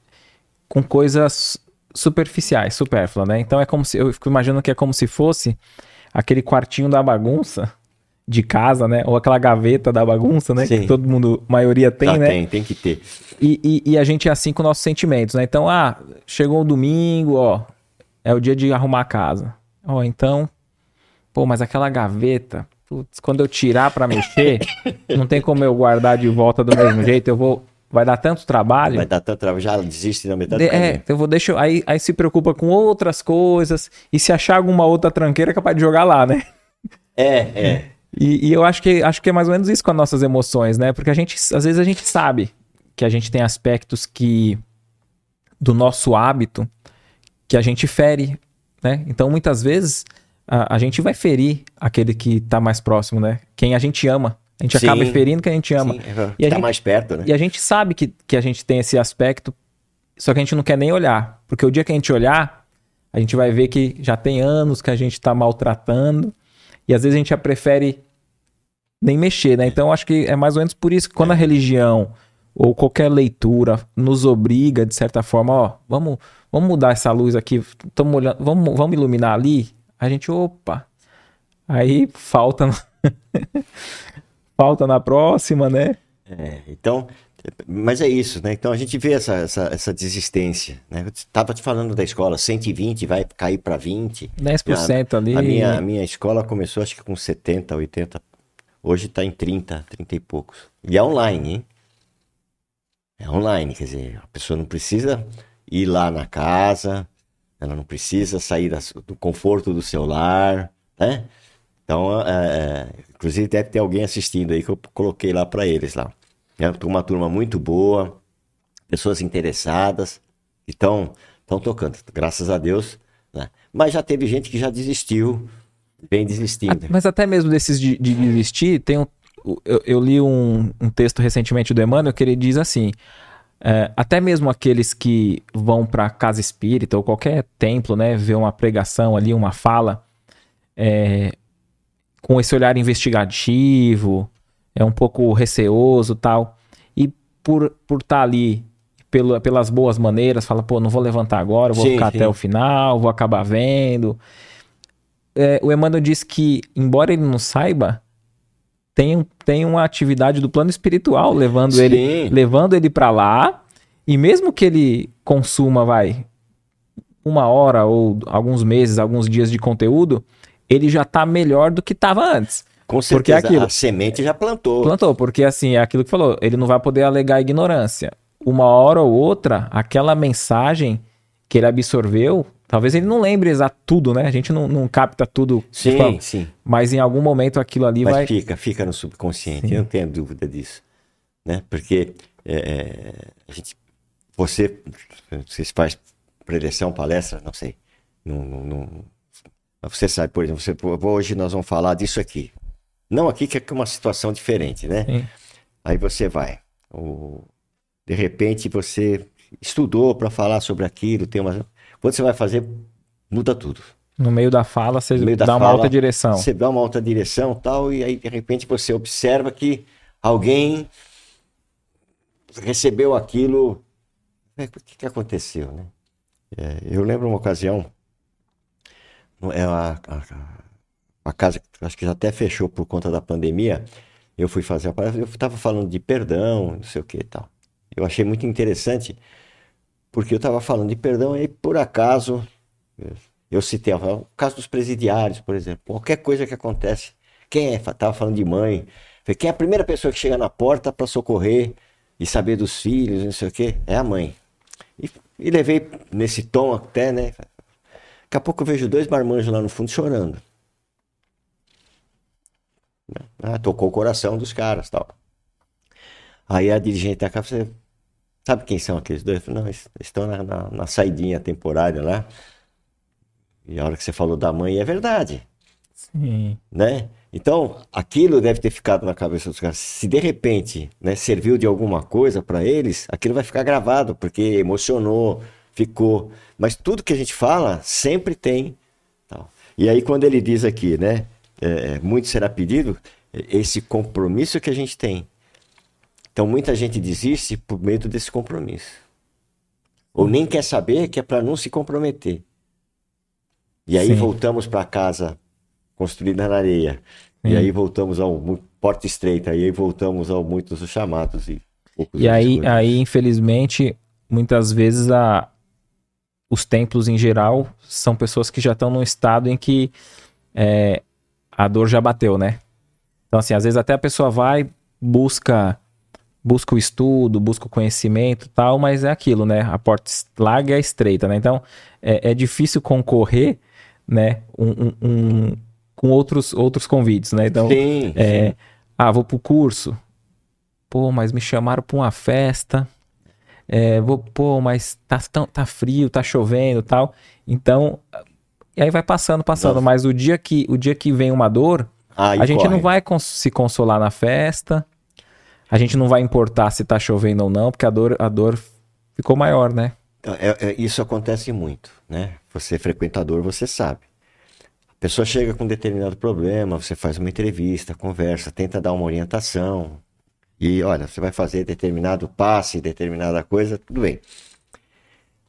com coisas superficiais, supérfluas, né? Então é como se, eu fico imaginando que é como se fosse aquele quartinho da bagunça de casa, né? Ou aquela gaveta da bagunça, né? Sim. Que todo mundo, maioria tem, Já né? Tem, tem que ter. E, e, e, a gente é assim com nossos sentimentos, né? Então, ah, chegou o domingo, ó, é o dia de arrumar a casa. Ó, então, pô, mas aquela gaveta, putz, quando eu tirar para mexer, não tem como eu guardar de volta do mesmo jeito, eu vou vai dar tanto trabalho. Vai dar tanto trabalho, já desiste na metade de, do É, eu vou deixar, aí, aí se preocupa com outras coisas, e se achar alguma outra tranqueira, é capaz de jogar lá, né? É, é. E, e, eu acho que, acho que é mais ou menos isso com as nossas emoções, né? Porque a gente, às vezes a gente sabe que a gente tem aspectos que do nosso hábito que a gente fere, né? Então muitas vezes a, a gente vai ferir aquele que está mais próximo, né? Quem a gente ama. A gente sim, acaba ferindo quem a gente ama. Sim, é, e a tá gente, mais perto, né? E a gente sabe que, que a gente tem esse aspecto, só que a gente não quer nem olhar. Porque o dia que a gente olhar, a gente vai ver que já tem anos que a gente está maltratando e às vezes a gente já prefere nem mexer, né? Então acho que é mais ou menos por isso que quando a religião ou qualquer leitura nos obriga, de certa forma, ó, vamos, vamos mudar essa luz aqui, olhando, vamos, vamos iluminar ali, a gente, opa, aí falta, falta na próxima, né? É, então, mas é isso, né? Então a gente vê essa, essa, essa desistência, né? Eu estava te falando da escola, 120 vai cair para 20. 10% a, ali. A minha, a minha escola começou acho que com 70, 80. Hoje está em 30, 30 e poucos. E é online, hein? É online, quer dizer, a pessoa não precisa ir lá na casa, ela não precisa sair do conforto do seu lar, né? Então, é, é, inclusive deve ter alguém assistindo aí que eu coloquei lá para eles lá. É uma turma muito boa, pessoas interessadas, estão estão tocando, graças a Deus. Né? Mas já teve gente que já desistiu, vem desistindo. Mas até mesmo desses de, de desistir, tem um, eu, eu li um, um, texto recentemente do Emmanuel que ele diz assim: é, até mesmo aqueles que vão para casa espírita ou qualquer templo, né, ver uma pregação ali, uma fala, é, com esse olhar investigativo, é um pouco receoso tal. E por estar por tá ali pelo, pelas boas maneiras, fala, pô, não vou levantar agora, vou sim, ficar sim. até o final, vou acabar vendo. É, o Emmanuel diz que, embora ele não saiba, tem, tem uma atividade do plano espiritual levando sim. ele levando ele para lá. E mesmo que ele consuma, vai, uma hora ou alguns meses, alguns dias de conteúdo, ele já tá melhor do que estava antes. Com certeza, porque é aquilo, a semente já plantou. Plantou, porque assim, é aquilo que falou, ele não vai poder alegar ignorância. Uma hora ou outra, aquela mensagem que ele absorveu, talvez ele não lembre exato tudo, né? A gente não, não capta tudo. Sim, fala, sim. Mas em algum momento aquilo ali mas vai... fica, fica no subconsciente, sim. eu não tenho dúvida disso. Né? Porque é, é a gente, você, você faz preleção, palestra, não sei, não, não, não, você sabe, por exemplo, você, hoje nós vamos falar disso aqui. Não aqui, que é uma situação diferente, né? Sim. Aí você vai. O... De repente você estudou para falar sobre aquilo, tem uma. Quando você vai fazer, muda tudo. No meio da fala, você dá da uma fala, outra direção. Você dá uma outra direção tal, e aí de repente você observa que alguém recebeu aquilo. O que, que aconteceu, né? É, eu lembro uma ocasião, é a, a, a casa acho que já até fechou por conta da pandemia, eu fui fazer a palestra, eu estava falando de perdão, não sei o que e tal. Eu achei muito interessante, porque eu estava falando de perdão e por acaso eu citei o caso dos presidiários, por exemplo. Qualquer coisa que acontece, quem é? Estava falando de mãe. Quem é a primeira pessoa que chega na porta para socorrer e saber dos filhos, não sei o que? É a mãe. E, e levei nesse tom até, né? Daqui a pouco eu vejo dois marmanjos lá no fundo chorando. Ah, tocou o coração dos caras tal. Aí a dirigente da casa, sabe quem são aqueles dois? Falei, não, eles estão na, na, na saidinha temporária lá. E a hora que você falou da mãe, é verdade. Sim. Né? Então, aquilo deve ter ficado na cabeça dos caras. Se de repente né, serviu de alguma coisa para eles, aquilo vai ficar gravado, porque emocionou, ficou. Mas tudo que a gente fala sempre tem. Tal. E aí, quando ele diz aqui, né? É, muito será pedido, esse compromisso que a gente tem. Então, muita gente desiste por medo desse compromisso. Ou nem quer saber que é para não se comprometer. E aí Sim. voltamos para casa construída na areia. Sim. E aí voltamos ao porta estreita, e aí voltamos ao muitos chamados e E aí, aí, infelizmente, muitas vezes a, os templos em geral são pessoas que já estão num estado em que é, a dor já bateu, né? Então, assim, às vezes até a pessoa vai, busca busca o estudo, busca o conhecimento tal, mas é aquilo, né? A porta larga é estreita, né? Então, é, é difícil concorrer, né? Um, um, um, com outros, outros convites, né? Então, sim, é, sim. ah, vou pro curso. Pô, mas me chamaram pra uma festa. É, vou, pô, mas tá, tão, tá frio, tá chovendo tal. Então, e aí vai passando, passando. Nossa. Mas o dia que o dia que vem uma dor, a gente corre. não vai cons se consolar na festa. A gente não vai importar se tá chovendo ou não, porque a dor, a dor ficou maior, né? É, é, isso acontece muito, né? Você é frequentador, você sabe pessoa chega com um determinado problema, você faz uma entrevista, conversa, tenta dar uma orientação. E olha, você vai fazer determinado passe, determinada coisa, tudo bem.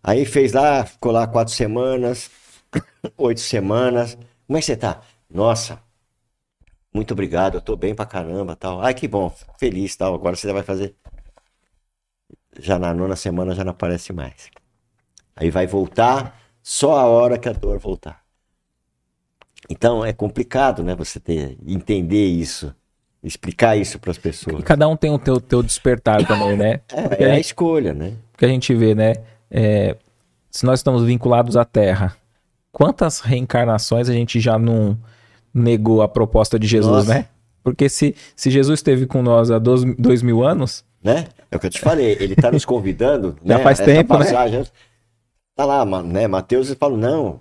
Aí fez lá, ficou lá quatro semanas, oito semanas. Como é que você tá? Nossa, muito obrigado, eu tô bem pra caramba, tal. Ai, que bom, feliz, tal. Agora você vai fazer. Já na nona semana já não aparece mais. Aí vai voltar só a hora que a dor voltar. Então é complicado, né? Você ter, entender isso, explicar isso para as pessoas. E cada um tem o teu, teu despertar também, né? É, é a, a escolha, né? Porque a gente vê, né? É, se nós estamos vinculados à Terra, quantas reencarnações a gente já não negou a proposta de Jesus, Nossa. né? Porque se, se Jesus esteve com nós há dois, dois mil anos. Né? É o que eu te falei, ele está nos convidando. já né? faz tempo, passagem, né? Tá lá, né? Mateus fala: não,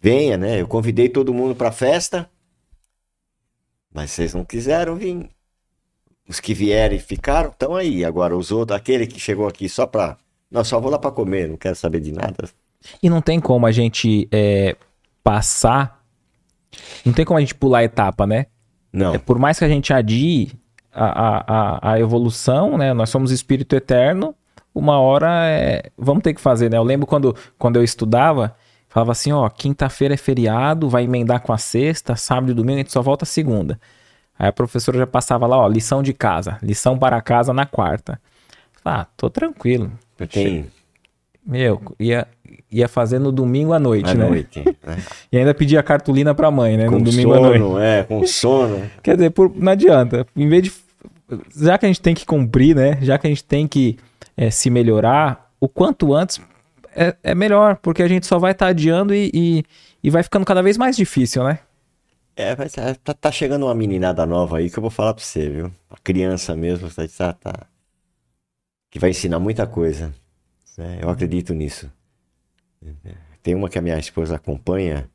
venha, né? Eu convidei todo mundo para a festa, mas vocês não quiseram vir. Os que vieram e ficaram estão aí. Agora, os outros, aquele que chegou aqui só para. Não, só vou lá para comer, não quero saber de nada. E não tem como a gente é, passar. Não tem como a gente pular a etapa, né? Não. É, por mais que a gente adie a, a, a evolução, né? Nós somos espírito eterno. Uma hora é... vamos ter que fazer, né? Eu lembro quando, quando eu estudava, Falava assim, ó, quinta-feira é feriado, vai emendar com a sexta, sábado e domingo a gente só volta segunda. Aí a professora já passava lá, ó, lição de casa, lição para casa na quarta. Ah, tô tranquilo. Tem... Meu, ia, ia fazer no domingo à noite, à né? noite. É. e ainda pedia cartolina pra mãe, né? Com no domingo sono, à noite. É, com sono. Quer dizer, por, não adianta. Em vez de. Já que a gente tem que cumprir, né? Já que a gente tem que é, se melhorar, o quanto antes é, é melhor, porque a gente só vai estar tá adiando e, e, e, vai ficando cada vez mais difícil, né? É, mas tá, tá, chegando uma meninada nova aí que eu vou falar pra você, viu? A criança mesmo, tá, tá, tá que vai ensinar muita coisa. Né? Eu acredito nisso. Tem uma que a minha esposa acompanha,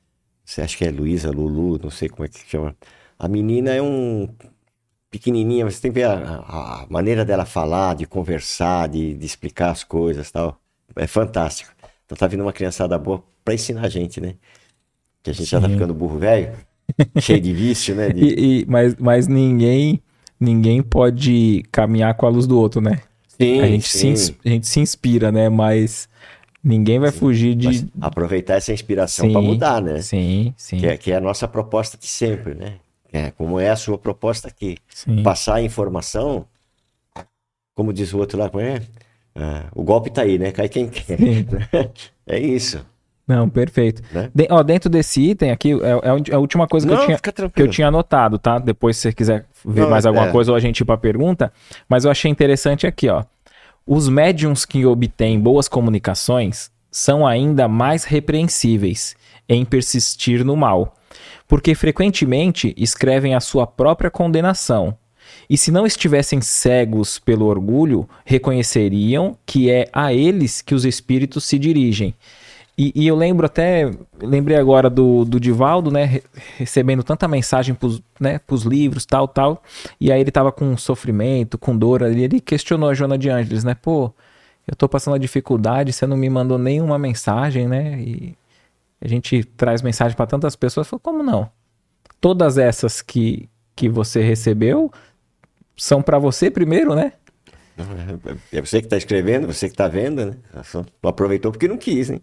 você acha que é Luísa, Lulu, não sei como é que chama. A menina é um pequenininha, você tem que ver a, a maneira dela falar, de conversar, de, de explicar as coisas tal é fantástico. Então tá vindo uma criançada boa para ensinar a gente, né? Que a gente Sim. já tá ficando burro velho, cheio de vício, né? De... E, e, mas, mas ninguém ninguém pode caminhar com a luz do outro, né? Sim, a gente, sim. Se, a gente se inspira, né? Mas ninguém vai sim. fugir de. Aproveitar essa inspiração para mudar, né? Sim, sim. Que é, que é a nossa proposta de sempre, né? É, como é a sua proposta aqui. Sim. Passar a informação, como diz o outro lá, é? É, o golpe tá aí, né? Cai quem quer. é isso. Não, perfeito. Né? De, ó, dentro desse item aqui, é, é a última coisa que, Não, eu tinha, que eu tinha anotado, tá? Depois, se você quiser ver Não, mais alguma é. coisa ou a gente ir pra pergunta. Mas eu achei interessante aqui, ó. Os médiums que obtêm boas comunicações são ainda mais repreensíveis em persistir no mal, porque frequentemente escrevem a sua própria condenação e se não estivessem cegos pelo orgulho, reconheceriam que é a eles que os espíritos se dirigem. E, e, eu lembro até, lembrei agora do, do Divaldo, né, recebendo tanta mensagem pros, né, pros livros, tal, tal, e aí ele tava com sofrimento, com dor, ali, ele questionou a Joana de Ângeles, né, pô, eu tô passando a dificuldade, você não me mandou nenhuma mensagem, né, e a gente traz mensagem para tantas pessoas, falou, como não? Todas essas que, que você recebeu são para você primeiro, né? É você que está escrevendo, você que está vendo, né? Só aproveitou porque não quis, hein?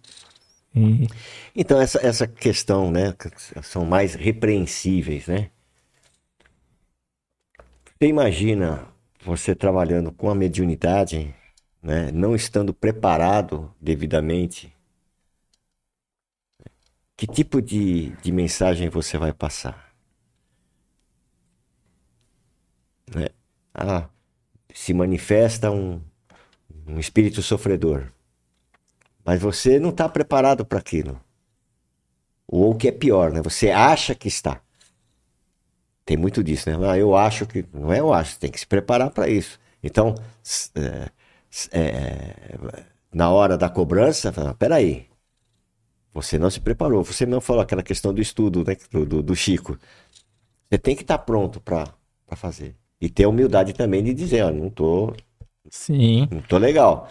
E... Então, essa, essa questão, né? São mais repreensíveis, né? Você imagina você trabalhando com a mediunidade, né? Não estando preparado devidamente. Que tipo de, de mensagem você vai passar? Né? Ah, se manifesta um, um espírito sofredor. Mas você não está preparado para aquilo. Ou o que é pior, né? Você acha que está. Tem muito disso, né? Ah, eu acho que. Não é eu acho, tem que se preparar para isso. Então, é, é, na hora da cobrança, fala, peraí. Você não se preparou, você não falou aquela questão do estudo, né? Do, do, do Chico. Você tem que estar tá pronto para fazer. E ter a humildade também de dizer, ó, não tô. Sim. Não tô legal.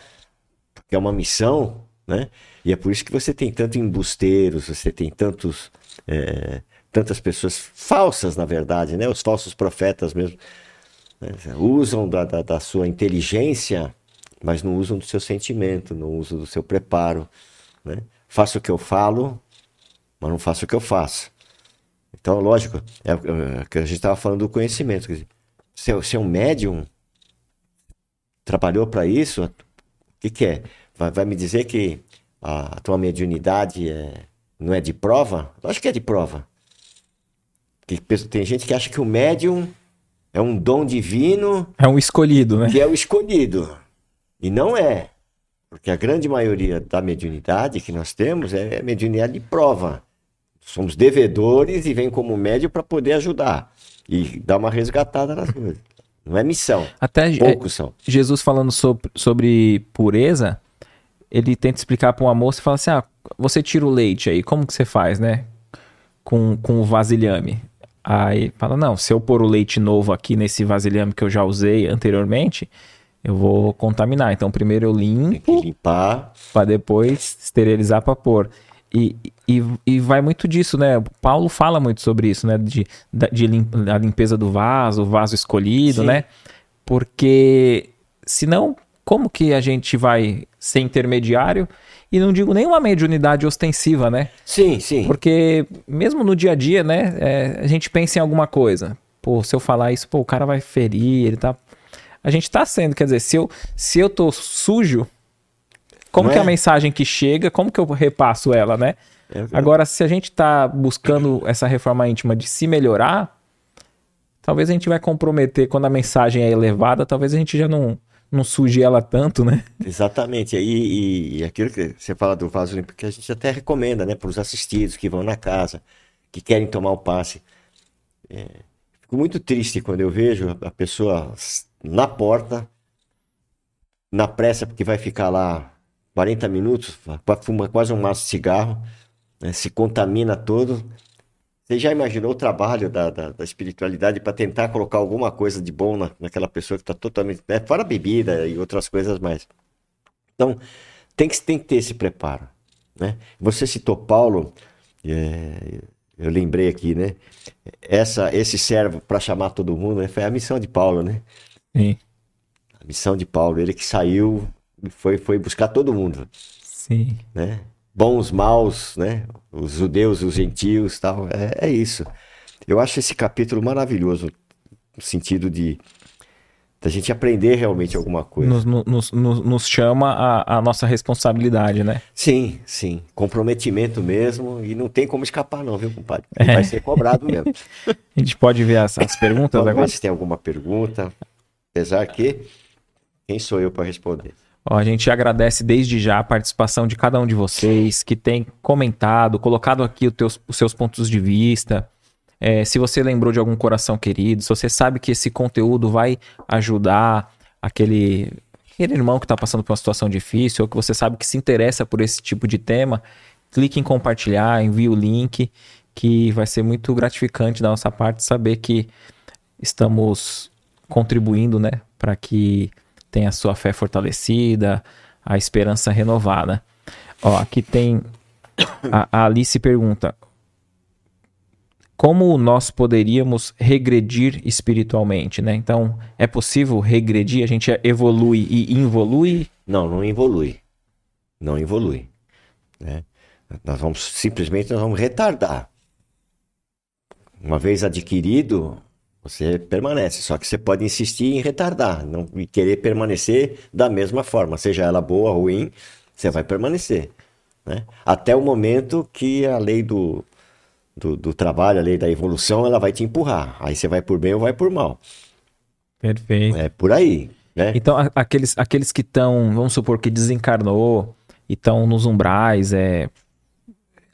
Porque é uma missão, né? E é por isso que você tem tanto embusteiros, você tem tantos. É, tantas pessoas falsas, na verdade, né? Os falsos profetas mesmo. Né? Usam da, da, da sua inteligência, mas não usam do seu sentimento, não usam do seu preparo. Né? Faço o que eu falo, mas não faço o que eu faço. Então, lógico, é, é que a gente estava falando do conhecimento. Quer dizer, se, se é um médium, trabalhou para isso, o que, que é? Vai, vai, me dizer que a, a tua mediunidade é, não é de prova? Acho que é de prova. Que, tem gente que acha que o médium é um dom divino. É um escolhido, né? Que é o escolhido. E não é. Porque a grande maioria da mediunidade que nós temos é mediunidade de prova. Somos devedores e vem como médio para poder ajudar e dar uma resgatada nas coisas. Não é missão. Até Poucos são. Jesus falando sobre, sobre pureza, ele tenta explicar para uma moça e fala assim: ah, você tira o leite aí, como que você faz, né? Com, com o vasilhame. Aí fala: não, se eu pôr o leite novo aqui nesse vasilhame que eu já usei anteriormente, eu vou contaminar. Então primeiro eu limpo. Tem que limpar. Para depois esterilizar para pôr. E, e, e, vai muito disso, né? O Paulo fala muito sobre isso, né? De, de lim, a limpeza do vaso, o vaso escolhido, Sim. né? Porque senão, como que a gente vai ser intermediário? E não digo nem uma mediunidade ostensiva, né? Sim, sim. Porque mesmo no dia a dia, né? É, a gente pensa em alguma coisa. Pô, se eu falar isso, pô, o cara vai ferir, ele tá. A gente tá sendo, quer dizer, se eu, se eu tô sujo, como Não que é? a mensagem que chega, como que eu repasso ela, né? É Agora, se a gente está buscando essa reforma íntima de se melhorar, talvez a gente vai comprometer quando a mensagem é elevada, talvez a gente já não, não suje ela tanto, né? Exatamente. E, e, e aquilo que você fala do vaso limpo, que a gente até recomenda, né, para os assistidos que vão na casa, que querem tomar o passe. É, fico muito triste quando eu vejo a pessoa na porta, na pressa, porque vai ficar lá 40 minutos, fuma quase um maço de cigarro, né, se contamina todo. Você já imaginou o trabalho da, da, da espiritualidade para tentar colocar alguma coisa de bom na, naquela pessoa que está totalmente. Né, fora bebida e outras coisas mais. Então, tem que, tem que ter esse preparo. Né? Você citou Paulo, é, eu lembrei aqui, né? Essa, esse servo para chamar todo mundo né, foi a missão de Paulo, né? Sim. A missão de Paulo, ele que saiu foi, foi buscar todo mundo. Sim. Né? Bons, maus, né? Os judeus, os gentios, tal. É, é isso. Eu acho esse capítulo maravilhoso, no sentido de da gente aprender realmente alguma coisa. Nos, nos, nos, nos chama a, a, nossa responsabilidade, né? Sim, sim. Comprometimento mesmo. E não tem como escapar, não, viu, compadre? É. Vai ser cobrado mesmo. a gente pode ver as, as perguntas Vamos agora? Ver se tem alguma pergunta. Apesar que, quem sou eu para responder? Ó, a gente agradece desde já a participação de cada um de vocês que tem comentado, colocado aqui os, teus, os seus pontos de vista. É, se você lembrou de algum coração querido, se você sabe que esse conteúdo vai ajudar aquele, aquele irmão que está passando por uma situação difícil, ou que você sabe que se interessa por esse tipo de tema, clique em compartilhar, envie o link, que vai ser muito gratificante da nossa parte saber que estamos contribuindo, né, para que tenha a sua fé fortalecida, a esperança renovada. Ó, aqui tem a, a Alice pergunta: como nós poderíamos regredir espiritualmente, né? Então, é possível regredir? A gente evolui e involui? Não, não evolui. Não evolui. Né? Nós vamos simplesmente nós vamos retardar. Uma vez adquirido, você permanece, só que você pode insistir em retardar, não e querer permanecer da mesma forma, seja ela boa ou ruim, você vai permanecer. Né? Até o momento que a lei do, do, do, trabalho, a lei da evolução, ela vai te empurrar. Aí você vai por bem ou vai por mal. Perfeito. É por aí. Né? Então, aqueles, aqueles que estão, vamos supor que desencarnou e estão nos umbrais, é,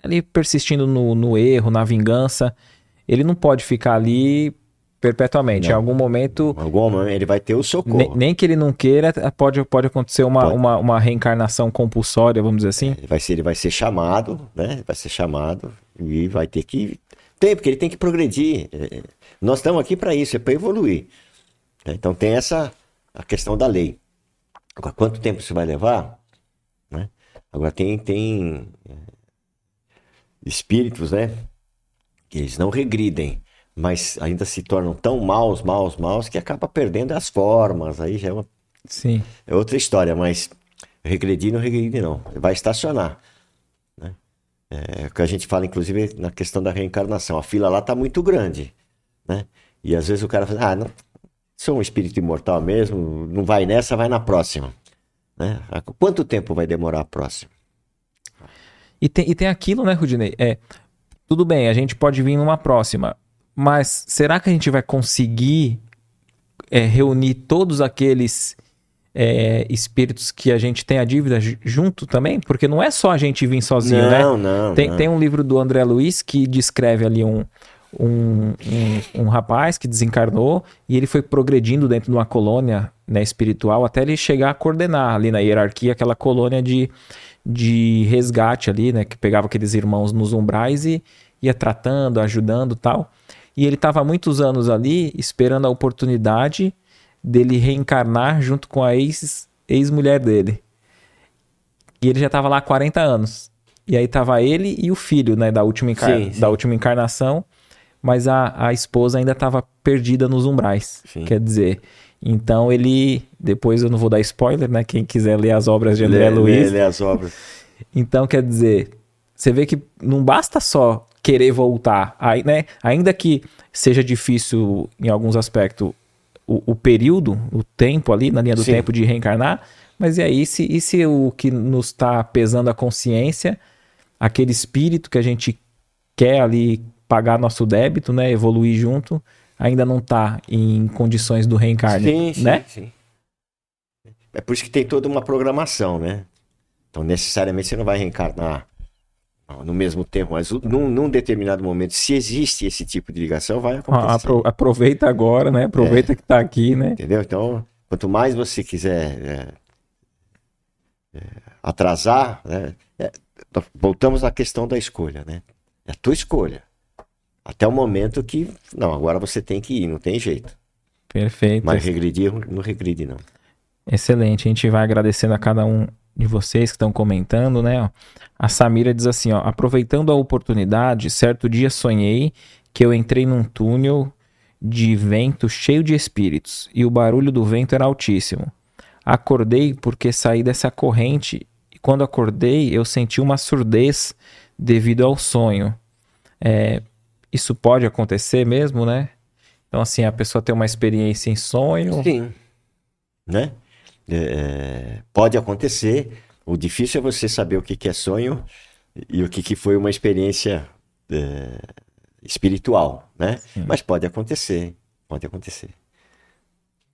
ali persistindo no, no erro, na vingança, ele não pode ficar ali perpetuamente. Não. Em algum momento. Em algum momento ele vai ter o socorro. Nem, nem, que ele não queira, pode, pode acontecer uma, pode. Uma, uma reencarnação compulsória, vamos dizer assim. Ele vai ser, ele vai ser chamado, né? Vai ser chamado e vai ter que. Tem, porque ele tem que progredir. É, nós estamos aqui para isso, é para evoluir. Então tem essa a questão da lei. Agora, quanto tempo isso vai levar? Né? Agora tem, tem é, espíritos, né? Que eles não regridem mas ainda se tornam tão maus, maus, maus, que acaba perdendo as formas. Aí já é uma. Sim. É outra história, mas regredir não regride, não. Vai estacionar. Né? É o que a gente fala, inclusive, na questão da reencarnação. A fila lá está muito grande. Né? E às vezes o cara fala, ah, não, sou um espírito imortal mesmo, não vai nessa, vai na próxima. Né? Quanto tempo vai demorar a próxima? E tem, e tem aquilo, né, Rudinei? É, tudo bem, a gente pode vir numa próxima. Mas será que a gente vai conseguir é, reunir todos aqueles é, espíritos que a gente tem a dívida junto também? Porque não é só a gente vir sozinho, não, né? Não, não. Tem, tem um livro do André Luiz que descreve ali um, um, um, um, rapaz que desencarnou e ele foi progredindo dentro de uma colônia né, espiritual até ele chegar a coordenar ali na hierarquia aquela colônia de, de resgate ali, né? Que pegava aqueles irmãos nos umbrais e ia tratando, ajudando tal. E ele estava muitos anos ali esperando a oportunidade dele reencarnar junto com a ex-mulher ex dele. E ele já estava lá há 40 anos. E aí tava ele e o filho, né, da última, sim, sim. Da última encarnação, mas a, a esposa ainda estava perdida nos umbrais. Sim. Quer dizer, então ele, depois eu não vou dar spoiler, né, quem quiser ler as obras de André lê, Luiz. Lê, lê as obras. Então, quer dizer, você vê que não basta só querer voltar. Aí, né? Ainda que seja difícil em alguns aspectos o, o período, o tempo ali, na linha do Sim. tempo de reencarnar, mas e aí, se, e se o que nos está pesando a consciência, aquele espírito que a gente quer ali pagar nosso débito, né? Evoluir junto, ainda não está em condições do reencarne, sim, né? Sim, sim. É por isso que tem toda uma programação, né? Então, necessariamente você não vai reencarnar no mesmo tempo, mas num, num, determinado momento, se existe esse tipo de ligação, vai acontecer. Ah, aproveita agora, né? Aproveita é, que está aqui, né? Entendeu? Então, quanto mais você quiser é, é, atrasar, né? É, voltamos à questão da escolha, né? É a tua escolha. Até o momento que, não, agora você tem que ir, não tem jeito. Perfeito. Mas regredir, não regride, não. Excelente. A gente vai agradecendo a cada um de vocês que estão comentando, né? A Samira diz assim, ó, aproveitando a oportunidade, certo dia sonhei que eu entrei num túnel de vento cheio de espíritos e o barulho do vento era altíssimo. Acordei porque saí dessa corrente e quando acordei eu senti uma surdez devido ao sonho. É, isso pode acontecer mesmo, né? Então, assim, a pessoa tem uma experiência em sonho. Sim. Né? É, pode acontecer. O difícil é você saber o que, que é sonho e o que, que foi uma experiência é, espiritual, né? Sim. Mas pode acontecer, pode acontecer.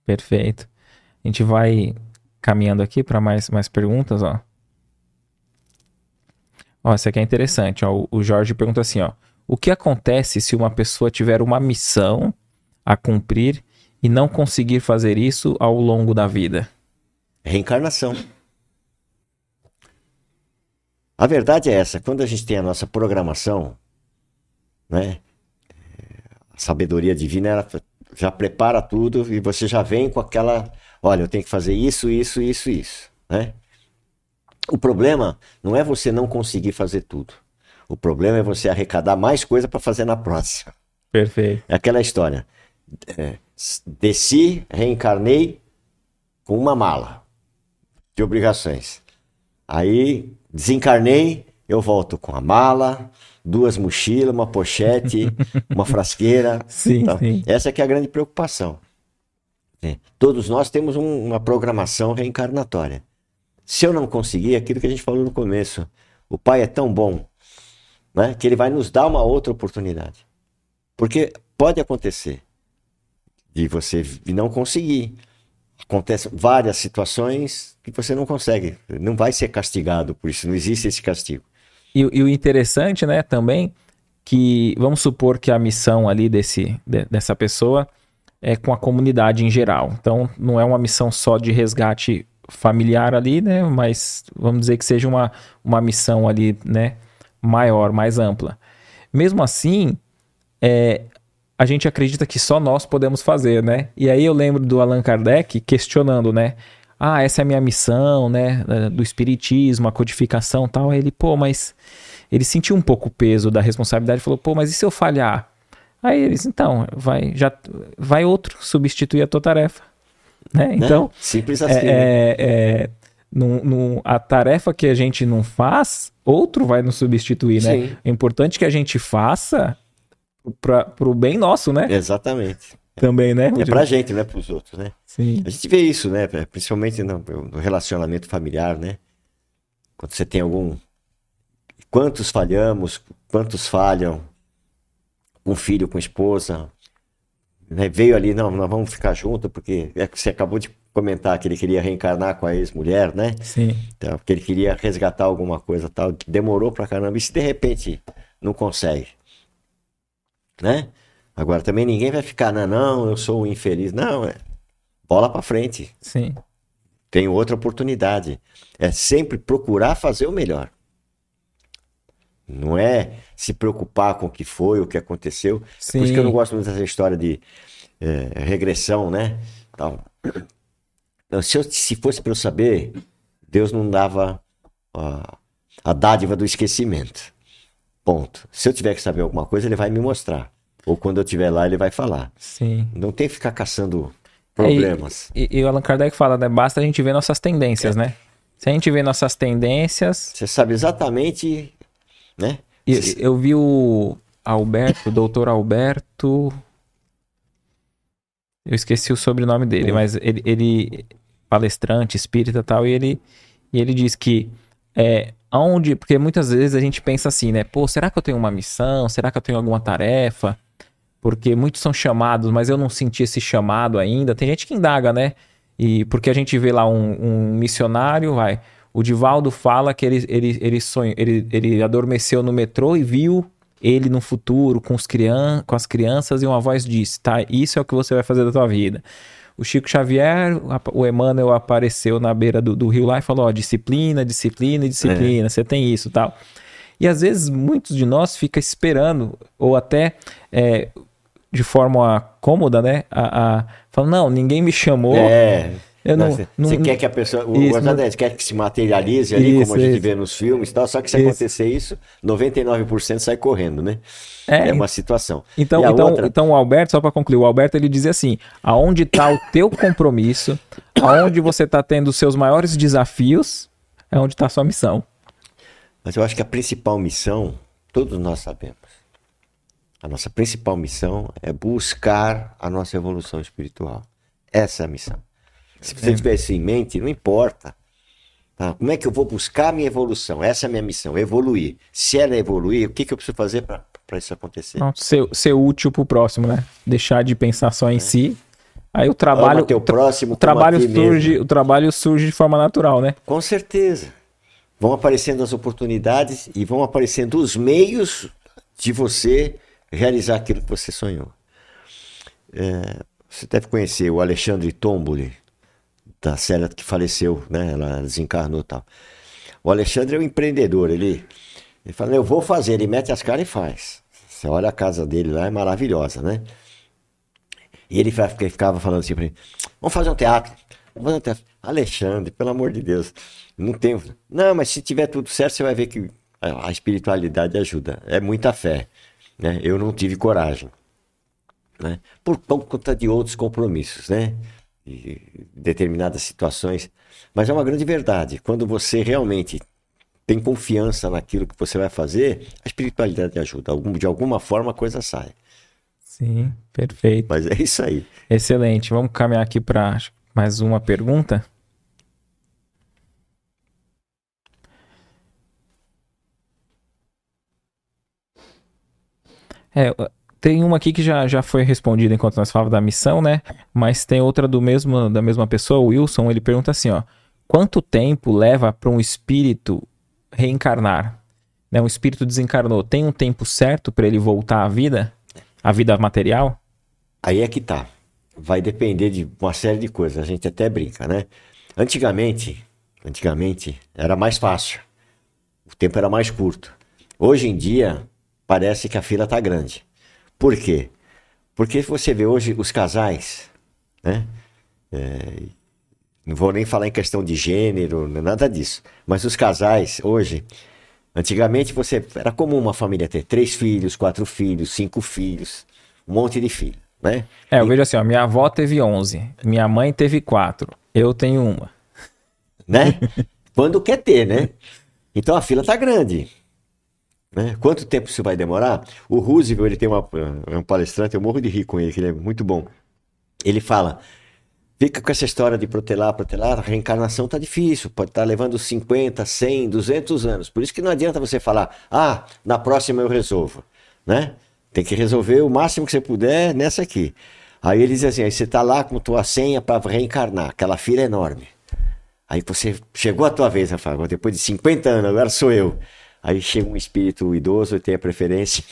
Perfeito. A gente vai caminhando aqui para mais, mais perguntas, ó. Ó, essa aqui é interessante, ó. O Jorge pergunta assim, ó. O que acontece se uma pessoa tiver uma missão a cumprir e não conseguir fazer isso ao longo da vida? Reencarnação. A verdade é essa, quando a gente tem a nossa programação, né? A sabedoria divina ela já prepara tudo e você já vem com aquela, olha, eu tenho que fazer isso, isso, isso, isso, né? O problema não é você não conseguir fazer tudo. O problema é você arrecadar mais coisa para fazer na próxima. Perfeito. É aquela história. É, desci, reencarnei com uma mala de obrigações. Aí desencarnei, eu volto com a mala, duas mochilas, uma pochete, uma frasqueira. Sim, tá? sim. Essa é que é a grande preocupação. É. Todos nós temos um, uma programação reencarnatória. Se eu não conseguir, é aquilo que a gente falou no começo, o Pai é tão bom né, que ele vai nos dar uma outra oportunidade. Porque pode acontecer de você não conseguir. Acontecem várias situações que você não consegue. Não vai ser castigado por isso, não existe esse castigo. E, e o interessante, né, também, que vamos supor que a missão ali desse, de, dessa pessoa é com a comunidade em geral. Então, não é uma missão só de resgate familiar ali, né? Mas vamos dizer que seja uma, uma missão ali, né? Maior, mais ampla. Mesmo assim, é, a gente acredita que só nós podemos fazer, né? E aí eu lembro do Allan Kardec questionando, né? Ah, essa é a minha missão, né? Do espiritismo, a codificação tal. Aí ele, pô, mas ele sentiu um pouco o peso da responsabilidade e falou, pô, mas e se eu falhar? Aí eles, então, vai, já, vai outro substituir a tua tarefa. Né? né? Então, simples assim. É, né? é, é num, num, a tarefa que a gente não faz, outro vai nos substituir, né? Sim. É importante que a gente faça para o bem nosso, né? Exatamente. Também, né? É pra gente, não é pros outros, né? Sim. A gente vê isso, né? Principalmente no, no relacionamento familiar, né? Quando você tem algum. Quantos falhamos, quantos falham, um filho com esposa, né, veio ali, não, nós vamos ficar junto, porque é que você acabou de comentar que ele queria reencarnar com a ex-mulher, né? Sim. Então, que ele queria resgatar alguma coisa tal, demorou pra caramba, e se de repente não consegue, né? Agora também ninguém vai ficar, não, não, eu sou um infeliz. Não, é bola pra frente. Sim. Tem outra oportunidade. É sempre procurar fazer o melhor. Não é se preocupar com o que foi, o que aconteceu. Sim. É por isso que eu não gosto muito dessa história de é, regressão, né? Então, se, eu, se fosse para eu saber, Deus não dava a, a dádiva do esquecimento. Ponto. Se eu tiver que saber alguma coisa, ele vai me mostrar. Ou quando eu estiver lá, ele vai falar. Sim. Não tem que ficar caçando problemas. É, e, e, o Allan Kardec fala, né? Basta a gente ver nossas tendências, é. né? Se a gente vê nossas tendências. Você sabe exatamente né? Isso, eu vi o Alberto, o doutor Alberto. Eu esqueci o sobrenome dele, mas ele, ele palestrante, espírita e tal, e ele, e ele diz que é, onde, porque muitas vezes a gente pensa assim, né? Pô, será que eu tenho uma missão? Será que eu tenho alguma tarefa? Porque muitos são chamados, mas eu não senti esse chamado ainda. Tem gente que indaga, né? E porque a gente vê lá um, um missionário, vai, o Divaldo fala que ele, ele, ele, sonho, ele, ele adormeceu no metrô e viu ele no futuro com, os crian com as crianças e uma voz disse, tá, isso é o que você vai fazer da tua vida. O Chico Xavier, o Emmanuel apareceu na beira do, do rio lá e falou, ó, disciplina, disciplina, disciplina, é. você tem isso tal. E às vezes muitos de nós fica esperando, ou até é, de forma cômoda, né? A, a, falando, não, ninguém me chamou. É. Eu não, você, não, quer que a pessoa. O isso, quer que se materialize ali, isso, como a gente isso. vê nos filmes e tal. Só que se isso. acontecer isso, 99% sai correndo, né? É, é uma situação. Então, então, outra... então o Alberto, só para concluir, o Alberto ele diz assim: aonde está o teu compromisso, aonde você está tendo os seus maiores desafios, é onde está a sua missão. Mas eu acho que a principal missão, todos nós sabemos. A nossa principal missão é buscar a nossa evolução espiritual. Essa é a missão. Se você tiver isso em mente, não importa. Tá? Como é que eu vou buscar a minha evolução? Essa é a minha missão, evoluir. Se ela evoluir, o que, que eu preciso fazer para isso acontecer? Não, ser, ser útil para o próximo, né? Deixar de pensar só em é. si. Aí o trabalho. Teu próximo, o trabalho surge, mesmo. o trabalho surge de forma natural, né? Com certeza. Vão aparecendo as oportunidades e vão aparecendo os meios de você realizar aquilo que você sonhou. É, você deve conhecer o Alexandre Tomboli, da Célia que faleceu, né? Ela desencarnou e tal. O Alexandre é um empreendedor, ele, ele fala, eu vou fazer, ele mete as caras e faz. Você olha a casa dele lá, é maravilhosa, né? E ele ficava falando assim pra mim, vamos fazer um teatro, vamos fazer um teatro. Alexandre, pelo amor de Deus, não tem... Não, mas se tiver tudo certo, você vai ver que a espiritualidade ajuda. É muita fé, né? Eu não tive coragem, né? Por conta de outros compromissos, né? De determinadas situações. Mas é uma grande verdade. Quando você realmente tem confiança naquilo que você vai fazer, a espiritualidade ajuda. De alguma forma a coisa sai. Sim, perfeito. Mas é isso aí. Excelente. Vamos caminhar aqui para mais uma pergunta. É, tem uma aqui que já, já foi respondida enquanto nós falávamos da missão, né? Mas tem outra do mesmo da mesma pessoa, o Wilson, ele pergunta assim, ó: quanto tempo leva para um espírito reencarnar? Né, um espírito desencarnou, tem um tempo certo para ele voltar à vida? À vida material? Aí é que tá. Vai depender de uma série de coisas. A gente até brinca, né? Antigamente, antigamente era mais fácil. O tempo era mais curto. Hoje em dia, parece que a fila tá grande. Por quê? Porque você vê hoje os casais, né? É, não vou nem falar em questão de gênero, nada disso. Mas os casais, hoje, antigamente você era comum uma família ter três filhos, quatro filhos, cinco filhos, um monte de filhos, né? É, eu e... vejo assim, ó, minha avó teve onze, minha mãe teve quatro, eu tenho uma. Né? Quando quer ter, né? Então a fila tá grande. Né? Quanto tempo isso vai demorar? O Roosevelt, ele tem uma, é um palestrante, eu morro de rir com ele, que ele é muito bom. Ele fala, Fica com essa história de protelar, protelar, a reencarnação tá difícil, pode estar tá levando 50, 100, 200 anos. Por isso que não adianta você falar, ah, na próxima eu resolvo, né? Tem que resolver o máximo que você puder nessa aqui. Aí ele diz assim, aí você tá lá com tua senha para reencarnar, aquela fila enorme. Aí você chegou a tua vez, Rafael, depois de 50 anos, agora sou eu. Aí chega um espírito idoso e tem a preferência.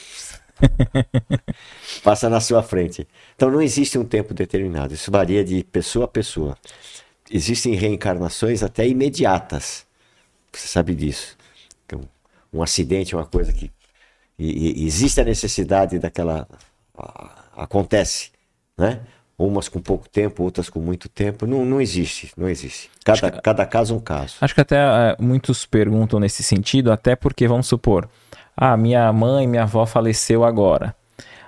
Passa na sua frente. Então não existe um tempo determinado, isso varia de pessoa a pessoa. Existem reencarnações até imediatas. Você sabe disso. Então, um acidente é uma coisa que e, e existe a necessidade daquela acontece, né? Umas com pouco tempo, outras com muito tempo. Não, não existe, não existe. Cada, que, cada caso é um caso. Acho que até é, muitos perguntam nesse sentido, até porque, vamos supor, ah, minha mãe, minha avó faleceu agora.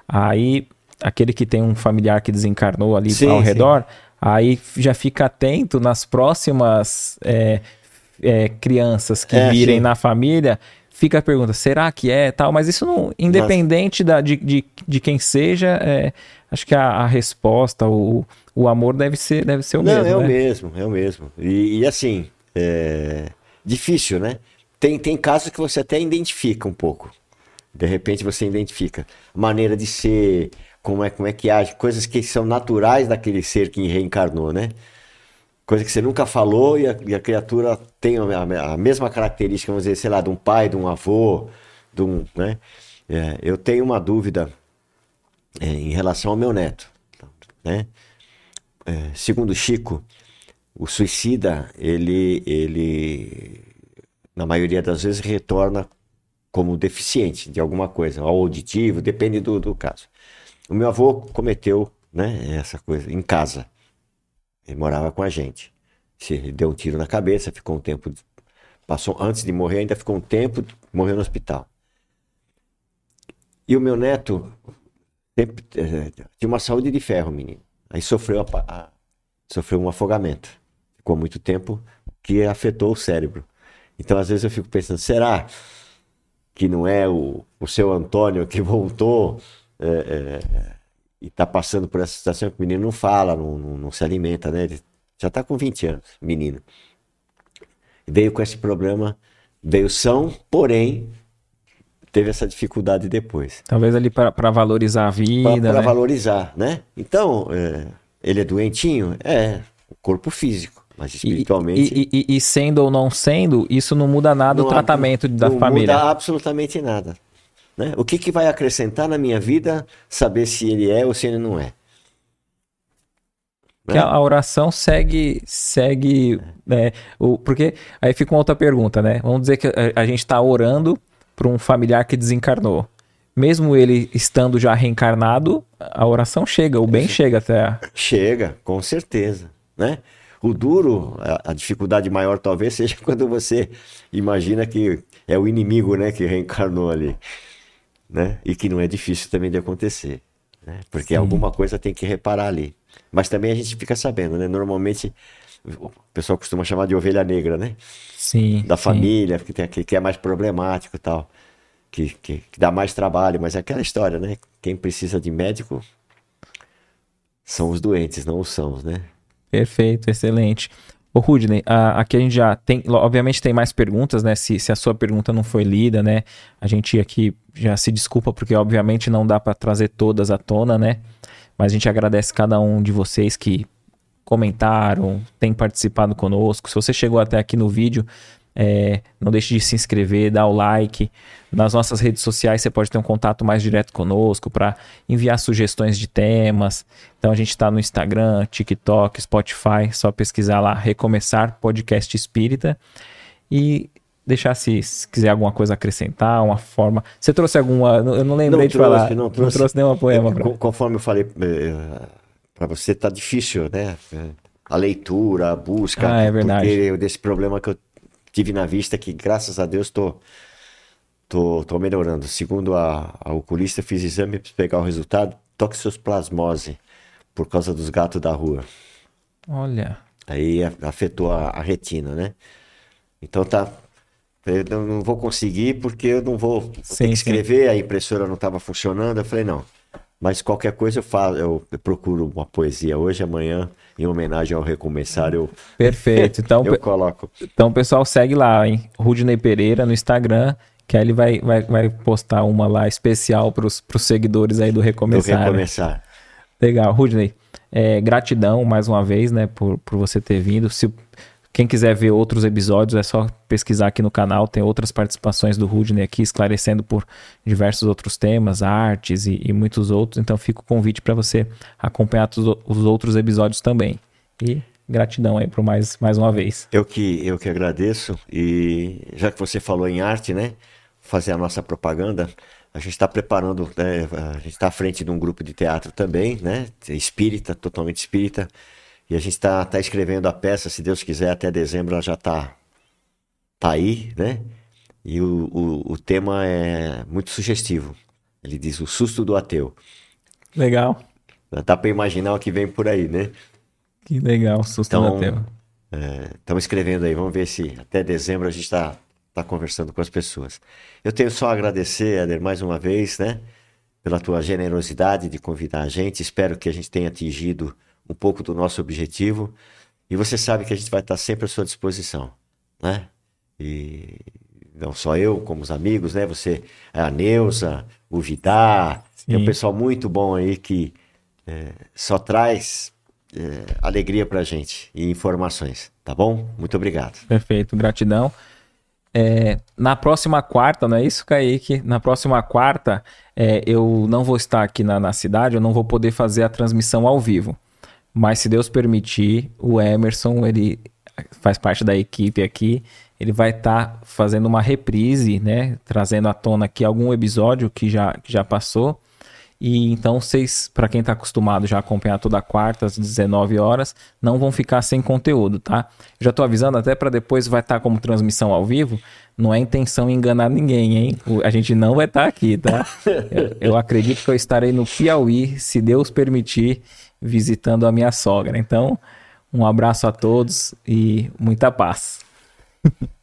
Aí, aquele que tem um familiar que desencarnou ali sim, ao redor, sim. aí já fica atento nas próximas é, é, crianças que é, virem sim. na família. Fica a pergunta, será que é tal? Mas isso não, independente Mas... da, de, de, de quem seja, é, acho que a, a, resposta, o, o amor deve ser, deve ser o não, mesmo. É né? o mesmo, é o mesmo. E, e assim, é difícil, né? Tem, tem casos que você até identifica um pouco. De repente você identifica maneira de ser, como é, como é que age, coisas que são naturais daquele ser que reencarnou, né? Coisa que você nunca falou e a, e a criatura tem a, a, mesma característica, vamos dizer, sei lá, de um pai, de um avô, de um, né? É, eu tenho uma dúvida é, em relação ao meu neto, né? É, segundo Chico, o suicida, ele, ele na maioria das vezes, retorna como deficiente de alguma coisa, ou auditivo, depende do, do caso. O meu avô cometeu né, essa coisa em casa. Ele morava com a gente. Se deu um tiro na cabeça, ficou um tempo. Passou antes de morrer, ainda ficou um tempo, morreu no hospital. E o meu neto sempre, é, tinha uma saúde de ferro, menino. Aí sofreu, a, a, sofreu um afogamento. Ficou muito tempo que afetou o cérebro. Então, às vezes, eu fico pensando, será que não é o, o seu Antônio que voltou é, é, e está passando por essa situação que o menino não fala, não, não, não se alimenta, né? Ele já está com 20 anos, menino. Veio com esse problema, veio são, porém, teve essa dificuldade depois. Talvez ali para valorizar a vida. Para né? valorizar, né? Então, é, ele é doentinho? É, o corpo físico. Mas espiritualmente. E, e, e, e, sendo ou não sendo, isso não muda nada não, o tratamento da não família. Não muda absolutamente nada. Né? O que, que vai acrescentar na minha vida saber se ele é ou se ele não é? Que a oração segue, segue, né? O, porque aí fica uma outra pergunta, né? Vamos dizer que a, a gente está orando para um familiar que desencarnou. Mesmo ele estando já reencarnado, a oração chega, o bem chega até. Chega, com certeza, né? O duro, a, a dificuldade maior talvez seja quando você imagina que é o inimigo, né, que reencarnou ali, né? E que não é difícil também de acontecer, né? Porque Sim. alguma coisa tem que reparar ali. Mas também a gente fica sabendo, né? Normalmente o pessoal costuma chamar de ovelha negra, né? Sim. Da família, que, tem, que é mais problemático e tal. Que, que, que, dá mais trabalho, mas é aquela história, né? Quem precisa de médico são os doentes, não os sãos, né? Perfeito, excelente. Ô Rudney, aqui a gente já tem, obviamente tem mais perguntas, né? Se, se a sua pergunta não foi lida, né? A gente aqui já se desculpa porque obviamente não dá para trazer todas à tona, né? Mas a gente agradece cada um de vocês que comentaram, tem participado conosco. Se você chegou até aqui no vídeo, é, não deixe de se inscrever, dar o like. Nas nossas redes sociais você pode ter um contato mais direto conosco para enviar sugestões de temas. Então a gente está no Instagram, TikTok, Spotify, só pesquisar lá Recomeçar Podcast Espírita. E deixar se, se, quiser alguma coisa acrescentar, uma forma. Você trouxe alguma. Eu não lembrei não de trouxe, falar. Não trouxe, não trouxe nenhuma poema. Pra... Conforme eu falei, eh, para você tá difícil, né? A leitura, a busca. Ah, é verdade. Porque desse problema que eu tive na vista, que graças a Deus tô, tô, tô melhorando. Segundo a, a oculista, fiz exame para pegar o resultado: toxoplasmose, por causa dos gatos da rua. Olha. Aí afetou a, a retina, né? Então tá, eu não vou conseguir porque eu não vou, vou sim, ter que escrever, sim. a impressora não estava funcionando. Eu falei, não. Mas qualquer coisa eu faço, eu procuro uma poesia hoje, amanhã, em homenagem ao Recomeçar, eu. Perfeito. Então, eu coloco. Então, pessoal, segue lá, hein? Rudney Pereira no Instagram, que aí ele vai, vai, vai postar uma lá especial para os seguidores aí do Recomeçar. Do Recomeçar. Né? Legal, Rudney. É, gratidão mais uma vez, né, por, por você ter vindo. Se quem quiser ver outros episódios, é só pesquisar aqui no canal. Tem outras participações do Rudney aqui, esclarecendo por diversos outros temas, artes e, e muitos outros. Então fica o convite para você acompanhar os outros episódios também. E gratidão aí por mais, mais uma vez. Eu que, eu que agradeço. E já que você falou em arte, né? Fazer a nossa propaganda. A gente está preparando, né, a gente está à frente de um grupo de teatro também, né? Espírita, totalmente espírita. E a gente está tá escrevendo a peça, se Deus quiser, até dezembro ela já está tá aí, né? E o, o, o tema é muito sugestivo. Ele diz o susto do ateu. Legal. Dá para imaginar o que vem por aí, né? Que legal, susto então, do ateu. Estamos é, escrevendo aí, vamos ver se até dezembro a gente está tá conversando com as pessoas. Eu tenho só a agradecer, Éder, mais uma vez, né? Pela tua generosidade de convidar a gente. Espero que a gente tenha atingido um pouco do nosso objetivo. E você sabe que a gente vai estar sempre à sua disposição, né? E não só eu, como os amigos, né? Você, a Neuza, o Vidar, tem um pessoal muito bom aí que é, só traz é, alegria pra gente e informações, tá bom? Muito obrigado. Perfeito, gratidão. É, na próxima quarta, não é isso, Kaique? Na próxima quarta, é, eu não vou estar aqui na, na cidade, eu não vou poder fazer a transmissão ao vivo. Mas se Deus permitir, o Emerson, ele faz parte da equipe aqui, ele vai estar tá fazendo uma reprise, né? Trazendo à tona aqui algum episódio que já, que já passou. E então vocês, para quem está acostumado já a acompanhar toda quarta às 19 horas, não vão ficar sem conteúdo, tá? Já estou avisando até para depois vai estar tá como transmissão ao vivo. Não é intenção enganar ninguém, hein? A gente não vai estar tá aqui, tá? eu, eu acredito que eu estarei no Piauí, se Deus permitir visitando a minha sogra. Então, um abraço a todos e muita paz.